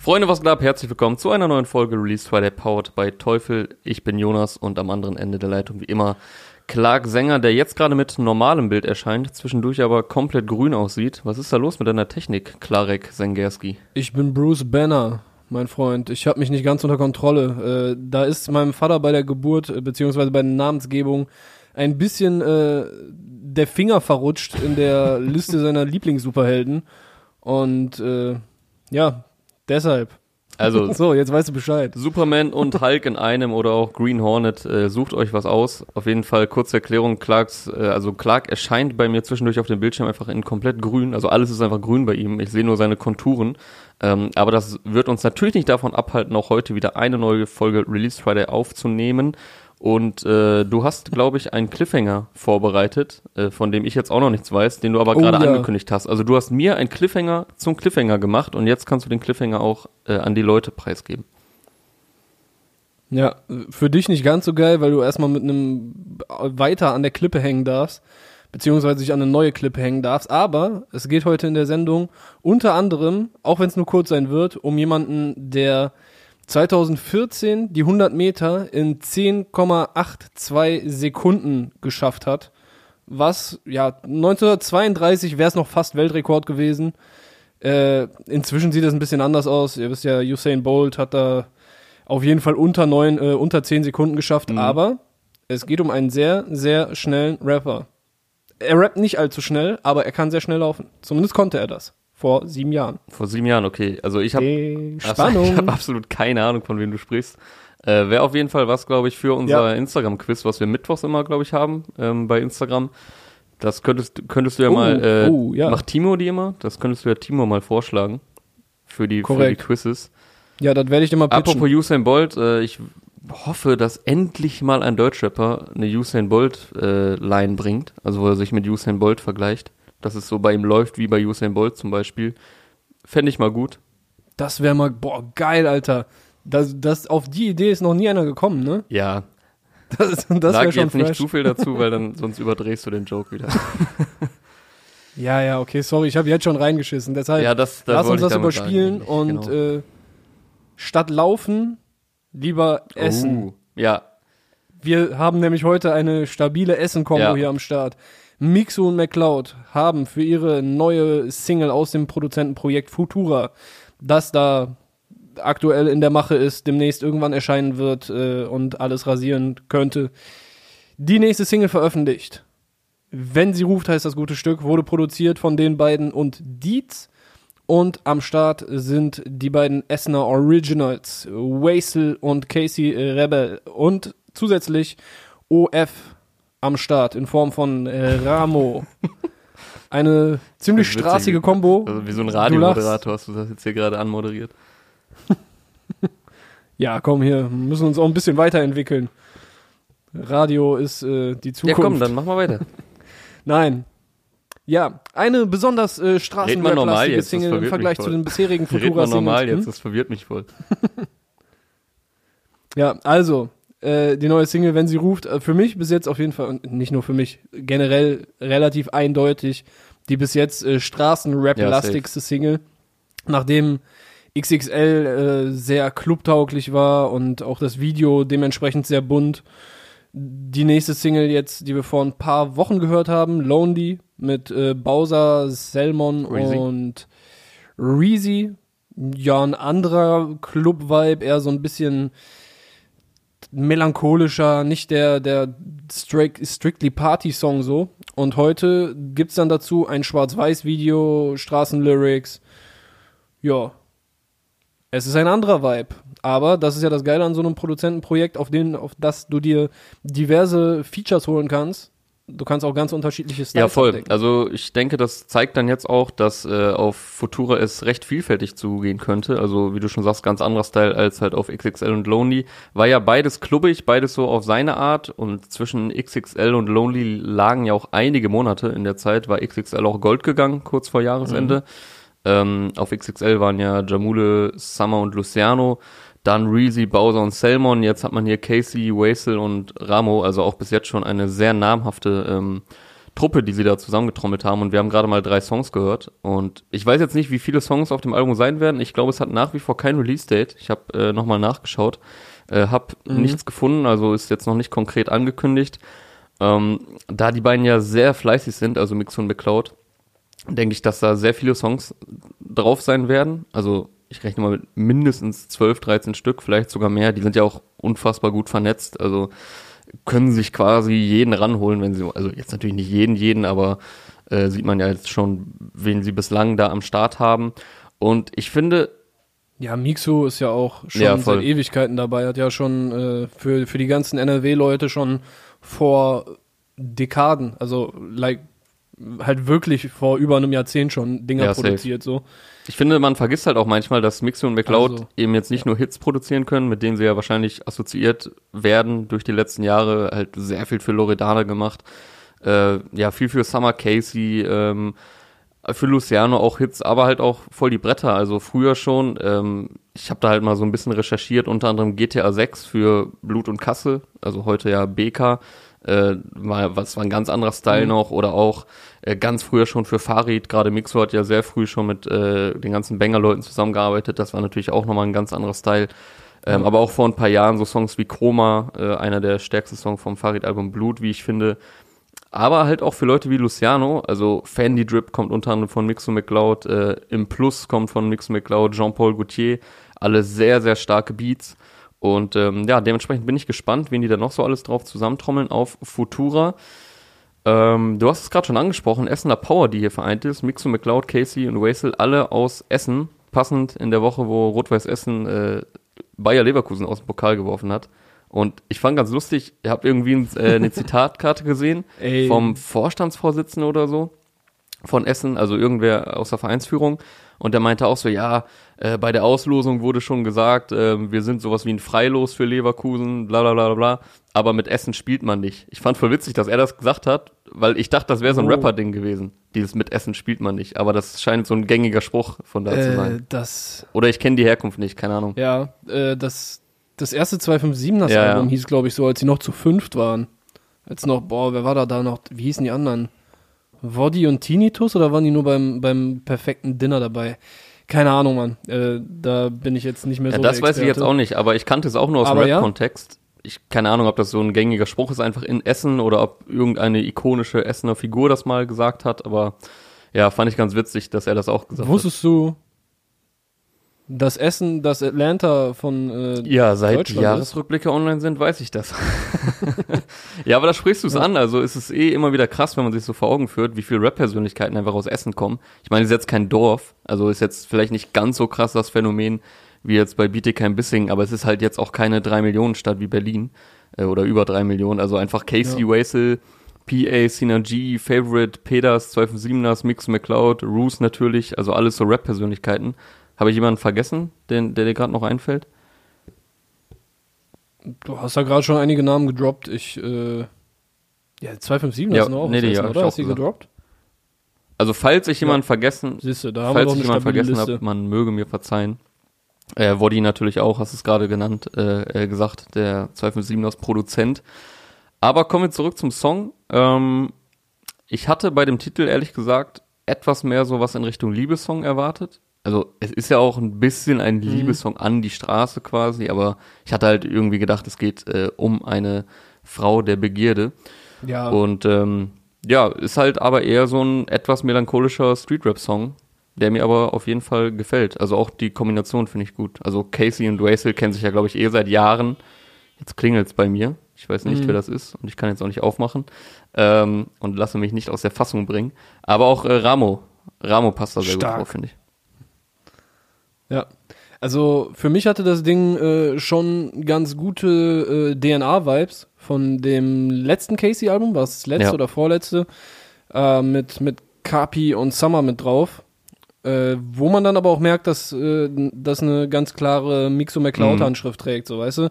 Freunde, was geht ab? Herzlich willkommen zu einer neuen Folge Release Friday Powered bei Teufel. Ich bin Jonas und am anderen Ende der Leitung wie immer Clark Sänger, der jetzt gerade mit normalem Bild erscheint, zwischendurch aber komplett grün aussieht. Was ist da los mit deiner Technik, Klarek Sengerski? Ich bin Bruce Banner, mein Freund. Ich habe mich nicht ganz unter Kontrolle. Äh, da ist meinem Vater bei der Geburt äh, beziehungsweise bei der Namensgebung ein bisschen äh, der Finger verrutscht in der Liste seiner Lieblingssuperhelden. Und äh, ja, Deshalb. Also, so, jetzt weißt du Bescheid. Superman und Hulk in einem oder auch Green Hornet, äh, sucht euch was aus. Auf jeden Fall kurze Erklärung, Clarks, äh, also Clark erscheint bei mir zwischendurch auf dem Bildschirm einfach in komplett grün, also alles ist einfach grün bei ihm. Ich sehe nur seine Konturen. Ähm, aber das wird uns natürlich nicht davon abhalten, auch heute wieder eine neue Folge Release Friday aufzunehmen. Und äh, du hast, glaube ich, einen Cliffhanger vorbereitet, äh, von dem ich jetzt auch noch nichts weiß, den du aber gerade oh, ja. angekündigt hast. Also du hast mir einen Cliffhanger zum Cliffhanger gemacht und jetzt kannst du den Cliffhanger auch äh, an die Leute preisgeben. Ja, für dich nicht ganz so geil, weil du erstmal mit einem weiter an der Klippe hängen darfst, beziehungsweise dich an eine neue Klippe hängen darfst. Aber es geht heute in der Sendung unter anderem, auch wenn es nur kurz sein wird, um jemanden, der 2014 die 100 Meter in 10,82 Sekunden geschafft hat. Was, ja, 1932 wäre es noch fast Weltrekord gewesen. Äh, inzwischen sieht es ein bisschen anders aus. Ihr wisst ja, Usain Bolt hat da auf jeden Fall unter neun, äh, unter 10 Sekunden geschafft. Mhm. Aber es geht um einen sehr, sehr schnellen Rapper. Er rappt nicht allzu schnell, aber er kann sehr schnell laufen. Zumindest konnte er das. Vor sieben Jahren. Vor sieben Jahren, okay. Also ich habe also, ich hab absolut keine Ahnung, von wem du sprichst. Äh, Wäre auf jeden Fall was, glaube ich, für unser ja. Instagram-Quiz, was wir mittwochs immer, glaube ich, haben ähm, bei Instagram. Das könntest, könntest du ja oh, mal, äh, oh, ja. macht Timo die immer? Das könntest du ja Timo mal vorschlagen für die, für die Quizzes. Ja, das werde ich dir mal pitchen. Apropos Usain Bolt, äh, ich hoffe, dass endlich mal ein Deutschrapper eine Usain Bolt äh, bringt, also wo er sich mit Usain Bolt vergleicht dass es so bei ihm läuft wie bei Usain Bolt zum Beispiel. Fände ich mal gut. Das wäre mal, boah, geil, Alter. Das, das, auf die Idee ist noch nie einer gekommen, ne? Ja. Das, das Sag schon jetzt fresh. nicht zu viel dazu, weil dann sonst überdrehst du den Joke wieder. ja, ja, okay, sorry, ich habe jetzt schon reingeschissen. Deshalb ja, das, das lass uns das überspielen und genau. äh, statt laufen lieber essen. Uh, ja. Wir haben nämlich heute eine stabile Essen-Kombo ja. hier am Start. Mixu und McCloud haben für ihre neue Single aus dem Produzentenprojekt Futura, das da aktuell in der Mache ist, demnächst irgendwann erscheinen wird äh, und alles rasieren könnte, die nächste Single veröffentlicht. Wenn sie ruft, heißt das gute Stück, wurde produziert von den beiden und Dietz. Und am Start sind die beiden Essener Originals, Wasel und Casey Rebel. Und zusätzlich OF am Start in Form von äh, Ramo. Eine ziemlich straßige Kombo. Also wie so ein Radiomoderator hast du das jetzt hier gerade anmoderiert. ja, komm hier, müssen uns auch ein bisschen weiterentwickeln. Radio ist äh, die Zukunft. Ja, komm, dann mach mal weiter. Nein. Ja, eine besonders äh, straßenlastige Single im Vergleich zu den bisherigen Futura Red mal normal jetzt, hm? das verwirrt mich voll. ja, also, äh, die neue Single, wenn sie ruft, äh, für mich bis jetzt auf jeden Fall, und nicht nur für mich, generell relativ eindeutig die bis jetzt äh, Straßenrap-lastigste ja, Single. Nachdem XXL äh, sehr clubtauglich war und auch das Video dementsprechend sehr bunt. Die nächste Single jetzt, die wir vor ein paar Wochen gehört haben, Lonely mit äh, Bowser, Selmon Reezy. und Reezy. Ja, ein anderer Club-Vibe, eher so ein bisschen melancholischer, nicht der, der strictly Party-Song so. Und heute gibt's dann dazu ein Schwarz-Weiß-Video, Straßenlyrics. Ja. Es ist ein anderer Vibe. Aber das ist ja das Geile an so einem Produzentenprojekt, auf den, auf das du dir diverse Features holen kannst du kannst auch ganz unterschiedliche Styles Ja, voll. Abdecken. Also ich denke, das zeigt dann jetzt auch, dass äh, auf Futura es recht vielfältig zugehen könnte. Also wie du schon sagst, ganz anderer Style als halt auf XXL und Lonely. War ja beides klubbig, beides so auf seine Art. Und zwischen XXL und Lonely lagen ja auch einige Monate in der Zeit. War XXL auch Gold gegangen, kurz vor Jahresende. Mhm. Ähm, auf XXL waren ja Jamule, Summer und Luciano dann Reezy, Bowser und Selmon. Jetzt hat man hier Casey, Wasel und Ramo, also auch bis jetzt schon eine sehr namhafte ähm, Truppe, die sie da zusammengetrommelt haben. Und wir haben gerade mal drei Songs gehört. Und ich weiß jetzt nicht, wie viele Songs auf dem Album sein werden. Ich glaube, es hat nach wie vor kein Release-Date. Ich habe äh, nochmal nachgeschaut. Äh, hab mhm. nichts gefunden, also ist jetzt noch nicht konkret angekündigt. Ähm, da die beiden ja sehr fleißig sind, also Mix und McCloud, denke ich, dass da sehr viele Songs drauf sein werden. Also ich rechne mal mit mindestens 12, 13 Stück, vielleicht sogar mehr. Die sind ja auch unfassbar gut vernetzt. Also können sich quasi jeden ranholen, wenn sie, also jetzt natürlich nicht jeden, jeden, aber äh, sieht man ja jetzt schon, wen sie bislang da am Start haben. Und ich finde. Ja, Mixo ist ja auch schon ja, seit Ewigkeiten dabei, hat ja schon äh, für, für die ganzen NRW-Leute schon vor Dekaden, also like, halt wirklich vor über einem Jahrzehnt schon Dinger ja, produziert, so. Ich finde, man vergisst halt auch manchmal, dass Mixo und McLeod also, eben jetzt nicht nur Hits produzieren können, mit denen sie ja wahrscheinlich assoziiert werden durch die letzten Jahre, halt sehr viel für Loredana gemacht, äh, ja, viel für Summer Casey, ähm, für Luciano auch Hits, aber halt auch voll die Bretter, also früher schon, ähm, ich habe da halt mal so ein bisschen recherchiert, unter anderem GTA 6 für Blut und Kasse, also heute ja BK, äh, war, was war ein ganz anderer Style mhm. noch oder auch äh, ganz früher schon für Farid, gerade Mixo hat ja sehr früh schon mit äh, den ganzen Banger-Leuten zusammengearbeitet, das war natürlich auch nochmal ein ganz anderer Style. Ähm, mhm. Aber auch vor ein paar Jahren so Songs wie Chroma, äh, einer der stärksten Songs vom Farid-Album Blut, wie ich finde. Aber halt auch für Leute wie Luciano, also Fandy Drip kommt unter anderem von Mixo McLeod, äh, Im Plus kommt von Mixo McLeod, Jean-Paul Gaultier, alle sehr, sehr starke Beats. Und ähm, ja, dementsprechend bin ich gespannt, wen die da noch so alles drauf zusammentrommeln auf Futura. Ähm, du hast es gerade schon angesprochen, Essener Power, die hier vereint ist. Mixo, McLeod, Casey und Wesel, alle aus Essen. Passend in der Woche, wo Rot-Weiß Essen äh, Bayer Leverkusen aus dem Pokal geworfen hat. Und ich fand ganz lustig, ich habe irgendwie ein, äh, eine Zitatkarte gesehen vom Vorstandsvorsitzenden oder so von Essen, also irgendwer aus der Vereinsführung. Und der meinte auch so, ja, äh, bei der Auslosung wurde schon gesagt, äh, wir sind sowas wie ein Freilos für Leverkusen, bla bla bla bla, aber mit Essen spielt man nicht. Ich fand voll witzig, dass er das gesagt hat, weil ich dachte, das wäre so ein oh. Rapper-Ding gewesen. Dieses mit Essen spielt man nicht. Aber das scheint so ein gängiger Spruch von da äh, zu sein. Das Oder ich kenne die Herkunft nicht, keine Ahnung. Ja, äh, das, das erste 257 er Album ja. hieß, glaube ich, so, als sie noch zu fünft waren. Als noch, boah, wer war da da noch? Wie hießen die anderen? Woddy und Tinnitus oder waren die nur beim, beim perfekten Dinner dabei? Keine Ahnung, Mann. Äh, da bin ich jetzt nicht mehr so. Ja, das weiß ich jetzt auch nicht, aber ich kannte es auch nur aus aber dem Rap-Kontext. Ja? Ich keine Ahnung, ob das so ein gängiger Spruch ist, einfach in Essen oder ob irgendeine ikonische Essener Figur das mal gesagt hat, aber ja, fand ich ganz witzig, dass er das auch gesagt Wusstest hat. Wusstest du, das Essen, das Atlanta von äh, Ja, seit die Jahresrückblicke online sind, weiß ich das. ja, aber da sprichst du es ja. an. Also ist es eh immer wieder krass, wenn man sich so vor Augen führt, wie viele Rap-Persönlichkeiten einfach aus Essen kommen. Ich meine, es ist jetzt kein Dorf, also ist jetzt vielleicht nicht ganz so krass das Phänomen wie jetzt bei Bietigheim Bissing, aber es ist halt jetzt auch keine drei Millionen Stadt wie Berlin äh, oder über drei Millionen. Also einfach Casey ja. Wasel, PA, Synergy, Favorite, Peters, 257ers, Mix McCloud, Roos natürlich, also alles so Rap-Persönlichkeiten. Habe ich jemanden vergessen, den, der dir gerade noch einfällt? Du hast ja gerade schon einige Namen gedroppt. Ich, äh, ja, 257 ja, ist noch nee, ja, oder? Hast du gedroppt? Also, falls ich jemanden ja. vergessen, Siehste, da falls ich jemanden vergessen habe, man möge mir verzeihen. Äh, Woddy natürlich auch, hast es gerade genannt, äh, äh, gesagt, der 257 aus Produzent. Aber kommen wir zurück zum Song. Ähm, ich hatte bei dem Titel ehrlich gesagt etwas mehr so was in Richtung Liebessong erwartet also es ist ja auch ein bisschen ein mhm. Liebessong an die Straße quasi, aber ich hatte halt irgendwie gedacht, es geht äh, um eine Frau der Begierde. Ja. Und ähm, ja, ist halt aber eher so ein etwas melancholischer Street-Rap-Song, der mir aber auf jeden Fall gefällt. Also auch die Kombination finde ich gut. Also Casey und Dwasel kennen sich ja, glaube ich, eh seit Jahren. Jetzt klingelt's bei mir. Ich weiß nicht, mhm. wer das ist und ich kann jetzt auch nicht aufmachen ähm, und lasse mich nicht aus der Fassung bringen. Aber auch äh, Ramo. Ramo passt da sehr Stark. gut drauf, finde ich. Ja. Also für mich hatte das Ding äh, schon ganz gute äh, DNA-Vibes von dem letzten Casey-Album, war es das letzte ja. oder vorletzte, äh, mit, mit Kapi und Summer mit drauf. Äh, wo man dann aber auch merkt, dass äh, das eine ganz klare Mixo McCloud-Handschrift mhm. trägt, so weißt du.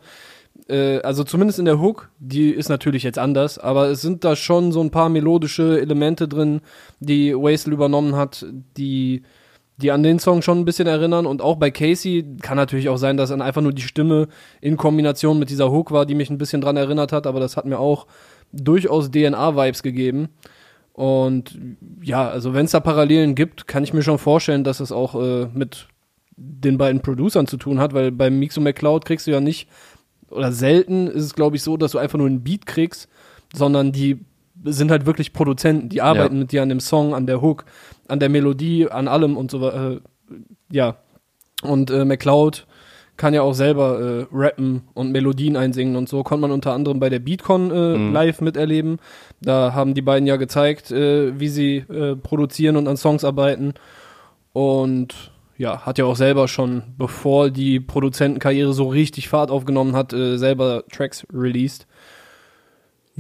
Äh, also zumindest in der Hook, die ist natürlich jetzt anders, aber es sind da schon so ein paar melodische Elemente drin, die Wastel übernommen hat, die die an den Song schon ein bisschen erinnern. Und auch bei Casey kann natürlich auch sein, dass dann einfach nur die Stimme in Kombination mit dieser Hook war, die mich ein bisschen dran erinnert hat, aber das hat mir auch durchaus DNA-Vibes gegeben. Und ja, also wenn es da Parallelen gibt, kann ich mir schon vorstellen, dass es auch äh, mit den beiden Producern zu tun hat, weil beim Mixo McCloud kriegst du ja nicht, oder selten ist es, glaube ich, so, dass du einfach nur einen Beat kriegst, sondern die sind halt wirklich Produzenten, die arbeiten Ja. mit dir an dem Song, an der Hook, an der Melodie, an allem und so äh, ja. Und äh, McCloud kann ja auch selber äh, rappen und Melodien einsingen und so. Konnte man unter anderem bei der Beatcon äh, Mhm. live miterleben. Da haben die beiden ja gezeigt, äh, wie sie äh, produzieren und an Songs arbeiten. Und ja, hat ja auch selber schon, bevor die Produzentenkarriere so richtig Fahrt aufgenommen hat, äh, selber Tracks released.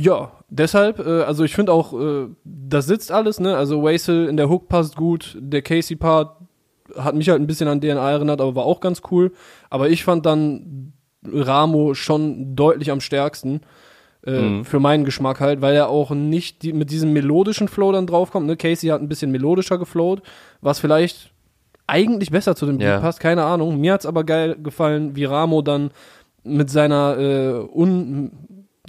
Ja, deshalb, äh, also ich finde auch, äh, das sitzt alles, ne? Also Waisel in der Hook passt gut, der Casey-Part hat mich halt ein bisschen an DNA erinnert, aber war auch ganz cool. Aber ich fand dann Ramo schon deutlich am stärksten. Äh, Mhm. Für meinen Geschmack halt, weil er auch nicht die, mit diesem melodischen Flow dann draufkommt. Ne? Casey hat ein bisschen melodischer geflowt, was vielleicht eigentlich besser zu dem Beat Ja. passt, keine Ahnung. Mir hat's aber geil gefallen, wie Ramo dann mit seiner äh, un,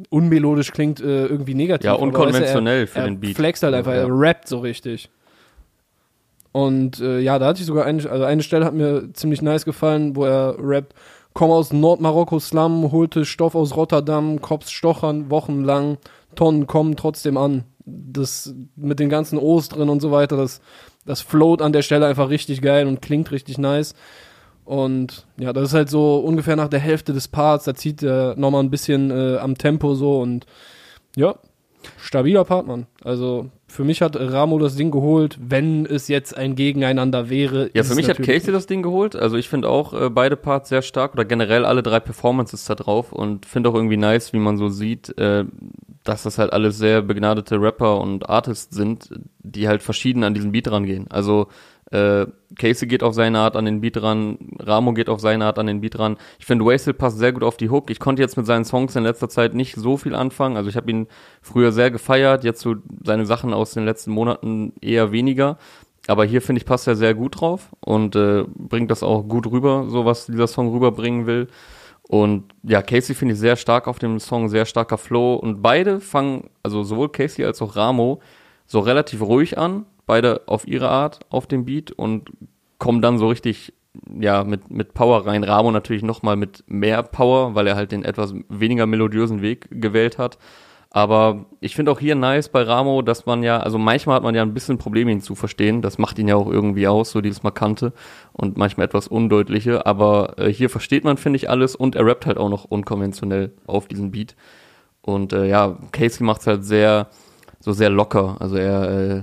unmelodisch klingt äh, irgendwie negativ. Ja, unkonventionell weißt du, für er, den Beat. Flext halt einfach, Ja. er rappt so richtig. Und äh, ja, da hatte ich sogar eine, also eine Stelle hat mir ziemlich nice gefallen, wo er rappt, komm aus Nordmarokko Slum, holte Stoff aus Rotterdam, Kops stochern wochenlang, Tonnen kommen trotzdem an. Das mit den ganzen O's drin und so weiter, das, das float an der Stelle einfach richtig geil und klingt richtig nice. Und ja, das ist halt so ungefähr nach der Hälfte des Parts, da zieht er nochmal ein bisschen äh, am Tempo so und ja, stabiler Part, Mann. Also für mich hat Ramo das Ding geholt, wenn es jetzt ein Gegeneinander wäre. Ja, für mich hat Casey das Ding geholt. Also ich finde auch äh, beide Parts sehr stark oder generell alle drei Performances da drauf und finde auch irgendwie nice, wie man so sieht, äh, dass das halt alles sehr begnadete Rapper und Artists sind, die halt verschieden an diesen Beat rangehen. Also äh, Casey geht auf seine Art an den Beat ran, Ramo geht auf seine Art an den Beat ran. Ich finde, Wastel passt sehr gut auf die Hook. Ich konnte jetzt mit seinen Songs in letzter Zeit nicht so viel anfangen. Also ich habe ihn früher sehr gefeiert, jetzt so seine Sachen aus den letzten Monaten eher weniger. Aber hier finde ich passt er sehr gut drauf und äh, bringt das auch gut rüber, so was dieser Song rüberbringen will. Und ja, Casey finde ich sehr stark auf dem Song, sehr starker Flow. Und beide fangen, also sowohl Casey als auch Ramo, so relativ ruhig an, beide auf ihre Art auf dem Beat und kommen dann so richtig, ja, mit, mit Power rein. Ramo natürlich nochmal mit mehr Power, weil er halt den etwas weniger melodiösen Weg gewählt hat. Aber ich finde auch hier nice bei Ramo, dass man ja, also manchmal hat man ja ein bisschen Probleme, ihn zu verstehen. Das macht ihn ja auch irgendwie aus, so dieses Markante und manchmal etwas Undeutliche. Aber äh, hier versteht man, finde ich, alles und er rappt halt auch noch unkonventionell auf diesen Beat. Und äh, ja, Casey macht's halt sehr, so sehr locker. Also er, äh,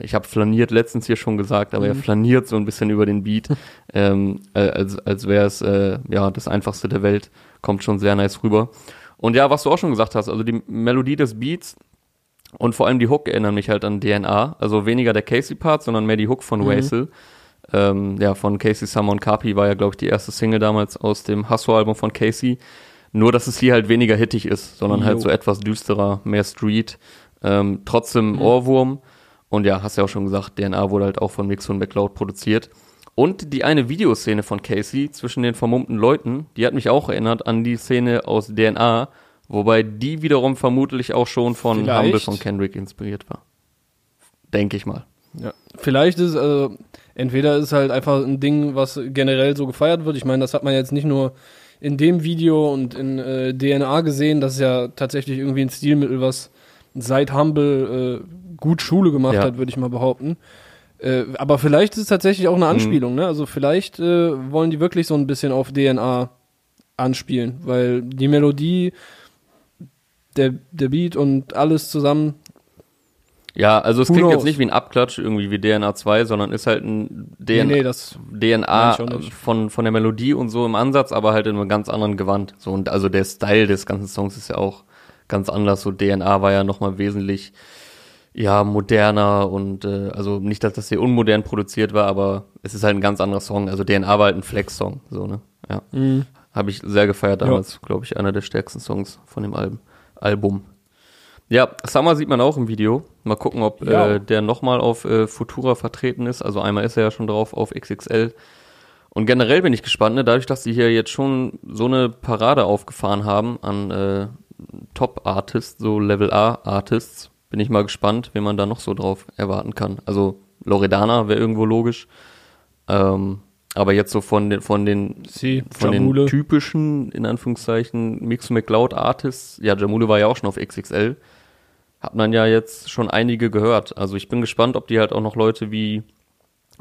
ich habe flaniert letztens hier schon gesagt, aber er flaniert so ein bisschen über den Beat, ähm, äh, als, als wäre es äh, ja das einfachste der Welt. Kommt schon sehr nice rüber. Und ja, was du auch schon gesagt hast, also die Melodie des Beats und vor allem die Hook erinnern mich halt an DNA. Also weniger der Casey-Part, sondern mehr die Hook von Mhm. Waisel. Ähm, ja, von Casey Summer und Carpi war ja, glaube ich, die erste Single damals aus dem Hustle-Album von Casey. Nur, dass es hier halt weniger hittig ist, sondern halt Jo. so etwas düsterer, mehr Street. Ähm, trotzdem Mhm. Ohrwurm. Und ja, hast ja auch schon gesagt, DNA wurde halt auch von Mix und McCloud produziert. Und die eine Videoszene von Casey zwischen den vermummten Leuten, die hat mich auch erinnert an die Szene aus DNA, wobei die wiederum vermutlich auch schon von Vielleicht. Humble von Kendrick inspiriert war. Denke ich mal. Ja. Vielleicht ist, also, entweder ist halt einfach ein Ding, was generell so gefeiert wird. Ich meine, das hat man jetzt nicht nur in dem Video und in äh, DNA gesehen. Das ist ja tatsächlich irgendwie ein Stilmittel, was seit Humble äh, gut Schule gemacht Ja. hat, würde ich mal behaupten. Äh, aber vielleicht ist es tatsächlich auch eine Anspielung, ne? Also vielleicht äh, wollen die wirklich so ein bisschen auf DNA anspielen, weil die Melodie, der, der Beat und alles zusammen Ja, also es klingt knows? jetzt nicht wie ein Abklatsch irgendwie wie DNA 2, sondern ist halt ein DNA, Nee, nee, das DNA von, von der Melodie und so im Ansatz, aber halt in einem ganz anderen Gewand. So, und also der Style des ganzen Songs ist ja auch ganz anders. So DNA war ja nochmal wesentlich, ja, moderner und, äh, also nicht, dass das hier unmodern produziert war, aber es ist halt ein ganz anderer Song. Also DNA war halt ein Flex-Song, so, ne? Ja. Mhm. Habe ich sehr gefeiert damals, glaube ich, einer der stärksten Songs von dem Album. Album. Ja, Summer sieht man auch im Video. Mal gucken, ob Ja. äh, der nochmal auf äh, Futura vertreten ist. Also einmal ist er ja schon drauf auf XXL. Und generell bin ich gespannt, ne? dadurch, dass sie hier jetzt schon so eine Parade aufgefahren haben an äh, Top-Artists, so Level A-Artists, bin ich mal gespannt, wen man da noch so drauf erwarten kann. Also Loredana wäre irgendwo logisch. Ähm, aber jetzt so von den, von den, Sie, von Jamule. den typischen, in Anführungszeichen, Mix McCloud Artists, ja, Jamule war ja auch schon auf XXL, hat man ja jetzt schon einige gehört. Also ich bin gespannt, ob die halt auch noch Leute wie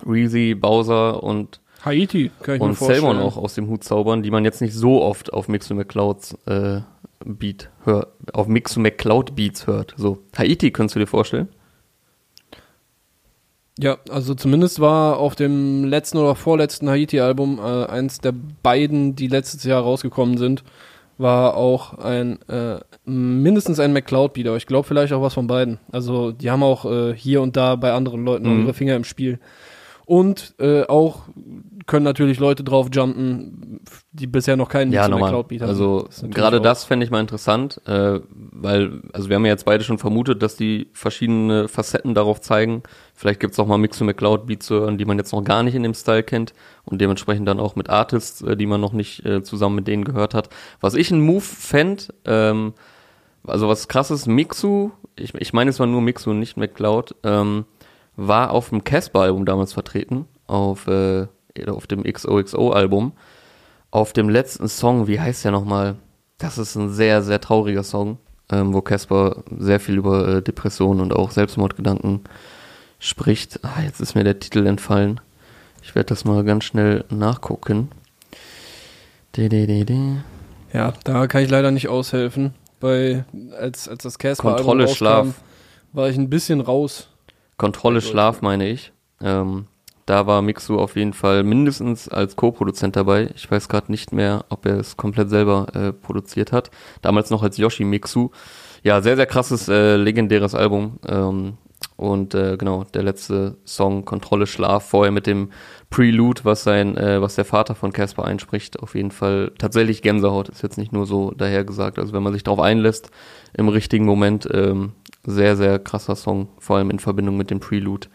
Reezy, Bowser und, Haiti, kann ich mir und vorstellen. Salmon auch aus dem Hut zaubern, die man jetzt nicht so oft auf Mix McClouds äh, Beat hört, auf Mix McCloud Beats hört. So, Haiti könntest du dir vorstellen? Ja, also zumindest war auf dem letzten oder vorletzten Haiti-Album äh, eins der beiden, die letztes Jahr rausgekommen sind, war auch ein äh, mindestens ein McCloud-Beat, aber ich glaube vielleicht auch was von beiden. Also die haben auch äh, hier und da bei anderen Leuten Mhm. ihre Finger im Spiel. Und äh, auch können natürlich Leute drauf jumpen, die bisher noch keinen Ja, nochmal. McCloud-Beat hatten. Also Das ist natürlich gerade das fände ich mal interessant, äh, weil, also wir haben ja jetzt beide schon vermutet, dass die verschiedene Facetten darauf zeigen. Vielleicht gibt's auch mal Mix und McCloud Beats zu hören, die man jetzt noch gar nicht in dem Style kennt und dementsprechend dann auch mit Artists, äh, die man noch nicht äh, zusammen mit denen gehört hat. Was ich einen Move fänd, ähm, also was krasses, Mixu, ich, ich meine es war nur Mixu und nicht McCloud, ähm, war auf dem Casper-Album damals vertreten, auf, äh, auf dem XOXO-Album auf dem letzten Song, wie heißt der nochmal? Das ist ein sehr, sehr trauriger Song, ähm, wo Casper sehr viel über äh, Depressionen und auch Selbstmordgedanken spricht. Ah, jetzt ist mir der Titel entfallen. Ich werde das mal ganz schnell nachgucken. De, de, de. Ja, da kann ich leider nicht aushelfen. Bei, als, als das Casper Kontrolle Schlaf. war ich ein bisschen raus. Kontrolle Schlaf meine ich. Ähm, da war Mixu auf jeden Fall mindestens als Co-Produzent dabei. Ich weiß gerade nicht mehr, ob er es komplett selber äh, produziert hat. Damals noch als Yoshi Mixu. Ja, sehr, sehr krasses, äh, legendäres Album. Ähm, und äh, genau, der letzte Song Kontrolle Schlaf, vorher mit dem Prelude, was sein, äh, was der Vater von Casper einspricht, auf jeden Fall tatsächlich Gänsehaut, ist jetzt nicht nur so dahergesagt. Also wenn man sich darauf einlässt, im richtigen Moment, ähm, sehr, sehr krasser Song, vor allem in Verbindung mit dem Prelude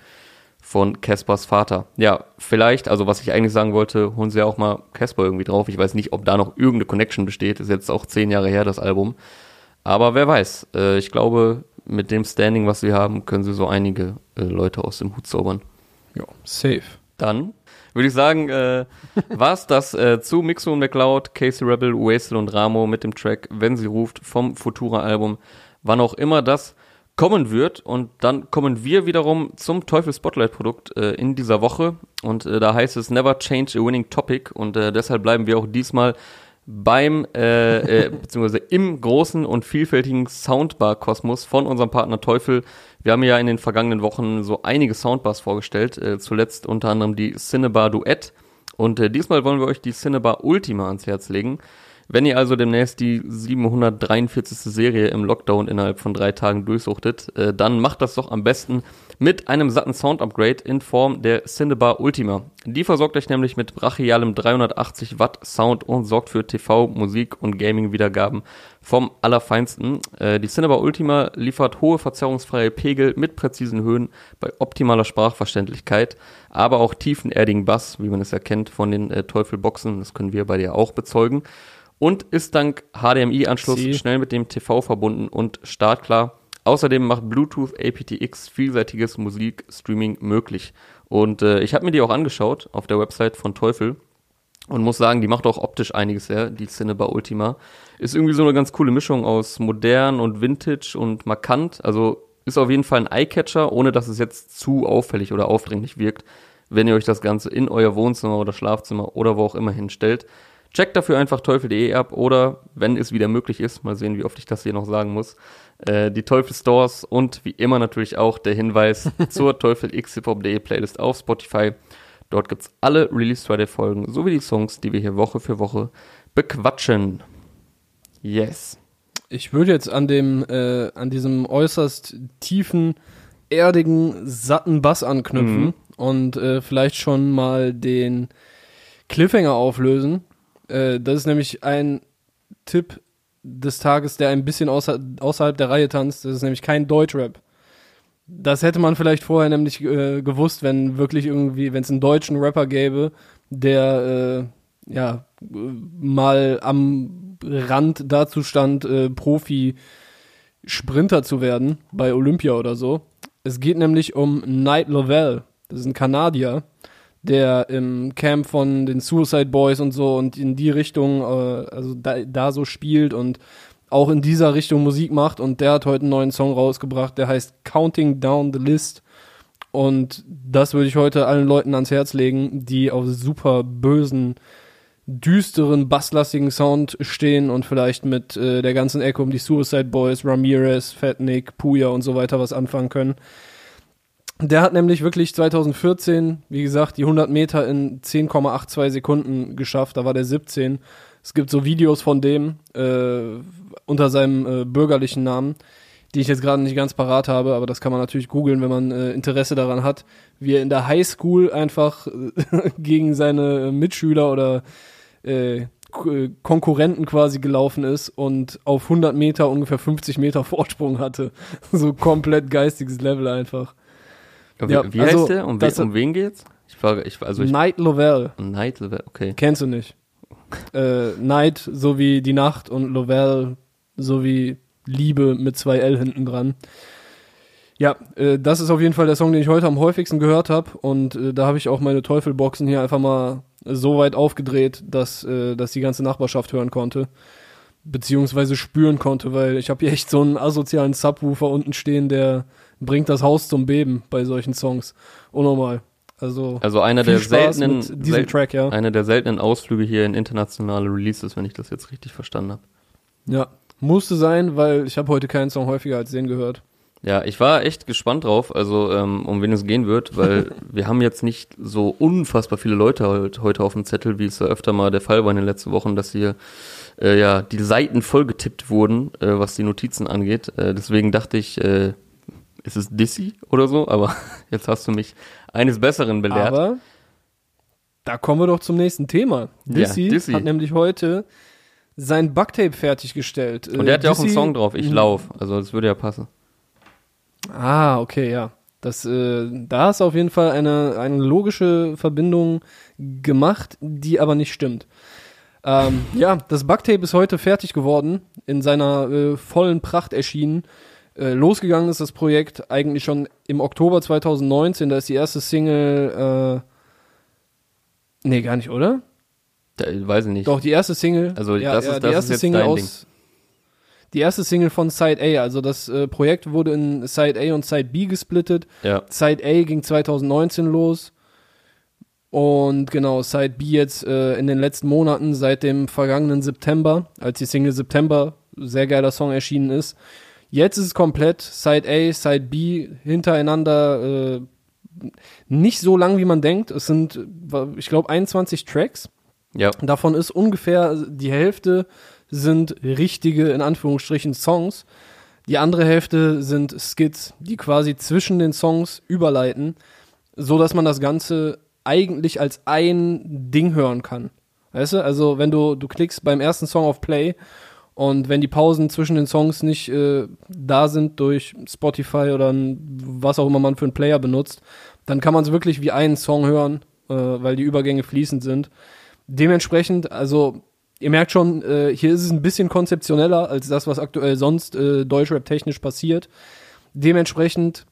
von Caspers Vater. Ja, vielleicht, also was ich eigentlich sagen wollte, holen sie ja auch mal Casper irgendwie drauf. Ich weiß nicht, ob da noch irgendeine Connection besteht. Ist jetzt auch zehn Jahre her, das Album. Aber wer weiß. Äh, ich glaube, mit dem Standing, was sie haben, können sie so einige äh, Leute aus dem Hut zaubern. Ja, safe. Dann würde ich sagen, äh, war's das äh, zu Mixo und McLeod, Casey Rebel, Wastel und Ramo mit dem Track Wenn sie ruft vom Futura-Album. Wann auch immer das kommen wird. Und dann kommen wir wiederum zum Teufel Spotlight-Produkt äh, in dieser Woche. Und äh, da heißt es Never Change a Winning Topic. Und äh, deshalb bleiben wir auch diesmal beim, äh, äh, beziehungsweise im großen und vielfältigen Soundbar-Kosmos von unserem Partner Teufel. Wir haben ja in den vergangenen Wochen so einige Soundbars vorgestellt, äh, zuletzt unter anderem die Cinebar Duett. Und äh, diesmal wollen wir euch die Cinebar Ultima ans Herz legen. Wenn ihr also demnächst die 743. Serie im Lockdown innerhalb von drei Tagen durchsuchtet, äh, dann macht das doch am besten mit einem satten Sound-Upgrade in Form der Cinebar Ultima. Die versorgt euch nämlich mit brachialem 380 Watt Sound und sorgt für TV, Musik und Gaming-Wiedergaben vom Allerfeinsten. Äh, die Cinebar Ultima liefert hohe verzerrungsfreie Pegel mit präzisen Höhen bei optimaler Sprachverständlichkeit, aber auch tiefenerdigen Bass, wie man es erkennt von den äh, Teufel-Boxen. Das können wir bei dir auch bezeugen und ist dank HDMI-Anschluss schnell mit dem TV verbunden und startklar. Außerdem macht Bluetooth aptX vielseitiges Musikstreaming möglich. Und äh, ich habe mir die auch angeschaut auf der Website von Teufel und muss sagen, die macht auch optisch einiges her, die Cinebar Ultima. Ist irgendwie so eine ganz coole Mischung aus modern und vintage und markant. Also ist auf jeden Fall ein Eyecatcher, ohne dass es jetzt zu auffällig oder aufdringlich wirkt, wenn ihr euch das Ganze in euer Wohnzimmer oder Schlafzimmer oder wo auch immer hinstellt. Checkt dafür einfach teufel.de ab oder, wenn es wieder möglich ist, mal sehen, wie oft ich das hier noch sagen muss, äh, die Teufel Stores und wie immer natürlich auch der Hinweis zur Teufel X Hip-Hop.de Playlist auf Spotify. Dort gibt's alle Release Friday Folgen sowie die Songs, die wir hier Woche für Woche bequatschen. Yes. Ich würde jetzt an dem, äh, an diesem äußerst tiefen, erdigen, satten Bass anknüpfen Mhm. und äh, vielleicht schon mal den Cliffhanger auflösen. Äh, das ist nämlich ein Tipp des Tages, der ein bisschen außer, außerhalb der Reihe tanzt. Das ist nämlich kein Deutschrap. Das hätte man vielleicht vorher nämlich äh, gewusst, wenn wirklich irgendwie, wenn es einen deutschen Rapper gäbe, der äh, ja mal am Rand dazu stand, äh, Profi Sprinter zu werden bei Olympia oder so. Es geht nämlich um Knight Lovell. Das ist ein Kanadier, der im Camp von den Suicide Boys und so und in die Richtung, äh, also da, da so spielt und auch in dieser Richtung Musik macht. Und der hat heute einen neuen Song rausgebracht, der heißt Counting Down the List. Und das würde ich heute allen Leuten ans Herz legen, die auf super bösen, düsteren, basslastigen Sound stehen und vielleicht mit äh, der ganzen Ecke um die Suicide Boys, Ramirez, Fat Nick, Puya und so weiter was anfangen können. Der hat nämlich wirklich 2014, wie gesagt, die 100 Meter in 10,82 Sekunden geschafft. Da war der 17. Es gibt so Videos von dem äh, unter seinem äh, bürgerlichen Namen die ich jetzt gerade nicht ganz parat habe, aber das kann man natürlich googeln, wenn man äh, Interesse daran hat, wie er in der Highschool einfach äh, gegen seine Mitschüler oder äh, Konkurrenten quasi gelaufen ist und auf 100 Meter ungefähr 50 Meter Vorsprung hatte. so komplett geistiges Level einfach. Wie, ja, wie also, heißt der? Um, we um wen geht's? Ich frage, ich, also ich, Night Lovell. Night Lovell, okay. Kennst du nicht. äh, Night so wie die Nacht und Lovell so wie Liebe mit zwei L hinten dran. Ja, äh, das ist auf jeden Fall der Song, den ich heute am häufigsten gehört habe. Und äh, da habe ich auch meine Teufelboxen hier einfach mal so weit aufgedreht, dass, äh, dass die ganze Nachbarschaft hören konnte. Beziehungsweise spüren konnte, weil ich habe hier echt so einen asozialen Subwoofer unten stehen, der bringt das Haus zum Beben bei solchen Songs. Unnormal. Also, also einer der seltenen, sel Track, ja. einer der seltenen Ausflüge hier in internationale Releases, wenn ich das jetzt richtig verstanden habe. Ja, musste sein, weil ich habe heute keinen Song häufiger als den gehört. Ja, ich war echt gespannt drauf, also ähm, um wen es gehen wird, weil wir haben jetzt nicht so unfassbar viele Leute heute auf dem Zettel, wie es ja öfter mal der Fall war in den letzten Wochen, dass hier äh, ja die Seiten vollgetippt wurden, äh, was die Notizen angeht. Äh, deswegen dachte ich, äh, ist es Dissy oder so, aber jetzt hast du mich eines Besseren belehrt. Aber da kommen wir doch zum nächsten Thema. Dissy, ja, Dissy. hat nämlich heute sein Bugtape fertiggestellt. Und der hat ja auch einen Song drauf, Ich lauf. Also das würde ja passen. Ah, okay, ja. Das, äh, da ist auf jeden Fall eine, eine logische Verbindung gemacht, die aber nicht stimmt. Ähm, ja, das Bugtape ist heute fertig geworden, in seiner äh, vollen Pracht erschienen. Äh, losgegangen ist das Projekt eigentlich schon im Oktober 2019. Da ist die erste Single. Äh, nee, gar nicht, oder? Da, weiß ich nicht. Doch, die erste Single. Also ja, das ja, ist, das die erste ist Single aus. Ding. Die erste Single von Side A, also das äh, Projekt wurde in Side A und Side B gesplittet. Ja. Side A ging 2019 los. Und genau, Side B jetzt äh, in den letzten Monaten, seit dem vergangenen September, als die Single September, sehr geiler Song erschienen ist. Jetzt ist es komplett Side A, Side B hintereinander, äh, nicht so lang, wie man denkt. Es sind, ich glaube, 21 Tracks. Ja. Davon ist ungefähr die Hälfte sind richtige, in Anführungsstrichen, Songs. Die andere Hälfte sind Skits, die quasi zwischen den Songs überleiten, so dass man das Ganze eigentlich als ein Ding hören kann. Weißt du? Also, wenn du, du klickst beim ersten Song auf Play und wenn die Pausen zwischen den Songs nicht äh, da sind durch Spotify oder was auch immer man für einen Player benutzt, dann kann man es wirklich wie einen Song hören, äh, weil die Übergänge fließend sind. Dementsprechend, also ihr merkt schon, äh, hier ist es ein bisschen konzeptioneller als das, was aktuell sonst äh, Deutschrap technisch passiert. Dementsprechend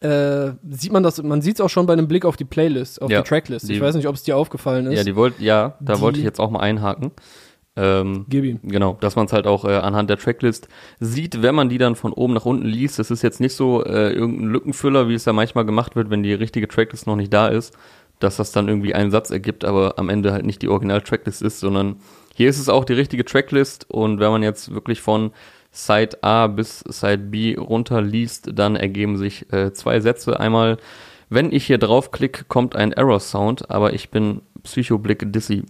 äh, sieht man das, man sieht es auch schon bei einem Blick auf die Playlist, auf ja, die Tracklist. Die, ich weiß nicht, ob es dir aufgefallen ist. Ja, die wollt, ja, da die, wollte ich jetzt auch mal einhaken. Ähm, Gib ihm. Genau, dass man es halt auch äh, anhand der Tracklist sieht, wenn man die dann von oben nach unten liest. Das ist jetzt nicht so äh, irgendein Lückenfüller, wie es ja manchmal gemacht wird, wenn die richtige Tracklist noch nicht da ist, dass das dann irgendwie einen Satz ergibt, aber am Ende halt nicht die Original-Tracklist ist, sondern hier ist es auch die richtige Tracklist und wenn man jetzt wirklich von Side A bis Side B runterliest, dann ergeben sich äh, zwei Sätze. Einmal, wenn ich hier draufklicke, kommt ein Error-Sound, aber ich bin Psychoblick Dizzy.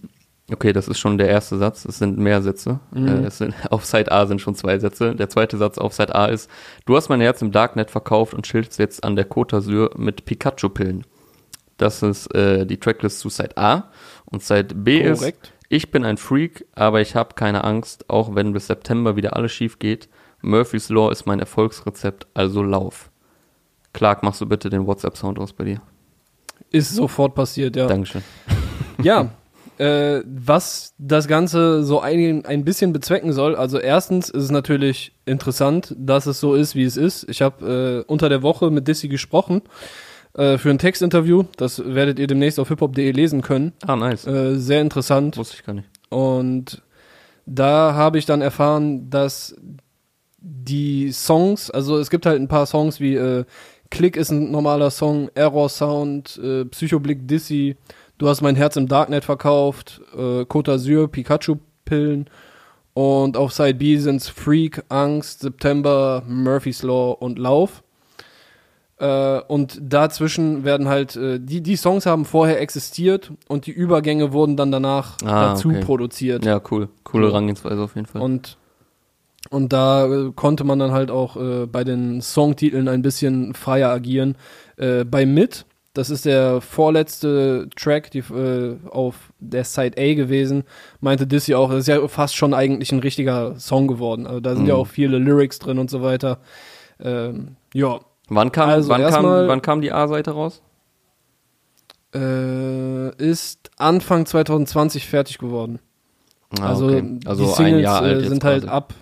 Okay, das ist schon der erste Satz. Es sind mehr Sätze. Mhm. Äh, sind, auf Side A sind schon zwei Sätze. Der zweite Satz auf Side A ist, du hast mein Herz im Darknet verkauft und schildst jetzt an der Côte d'Azur mit Pikachu-Pillen. Das ist äh, die Tracklist zu Side A. Und Side B Korrekt. ist, ich bin ein Freak, aber ich habe keine Angst, auch wenn bis September wieder alles schief geht. Murphy's Law ist mein Erfolgsrezept, also lauf. Clark, machst du bitte den WhatsApp-Sound aus bei dir? Ist sofort passiert, ja. Dankeschön. Ja, äh, was das Ganze so ein, ein bisschen bezwecken soll. Also erstens ist es natürlich interessant, dass es so ist, wie es ist. Ich habe äh, unter der Woche mit Dissy gesprochen äh, für ein Textinterview. Das werdet ihr demnächst auf hiphop.de lesen können. Ah, nice. Äh, sehr interessant. Wusste ich gar nicht. Und da habe ich dann erfahren, dass die Songs, also es gibt halt ein paar Songs wie äh, Click ist ein normaler Song, Error Sound, äh, Psychoblick Dissy, Du hast mein Herz im Darknet verkauft, äh, Côte d'Azur, Pikachu-Pillen und auf Side B sind's Freak, Angst, September, Murphy's Law und Lauf. Äh, und dazwischen werden halt, äh, die, die Songs haben vorher existiert und die Übergänge wurden dann danach Ah, dazu okay. produziert. Ja, cool. Coole. Herangehensweise auf jeden Fall. Und, und da äh, konnte man dann halt auch äh, bei den Songtiteln ein bisschen freier agieren. Äh, bei Mit, das ist der vorletzte Track die, äh, auf der Side A gewesen, meinte Dissy auch, das ist ja fast schon eigentlich ein richtiger Song geworden. Also da sind ja Mhm. auch viele Lyrics drin und so weiter. Ähm, ja, wann kam, also wann, kam, wann kam die A-Seite raus? äh, ist Anfang 2020 fertig geworden. Ah, also okay. also die ein Singles Jahr alt äh, sind halt quasi. ab,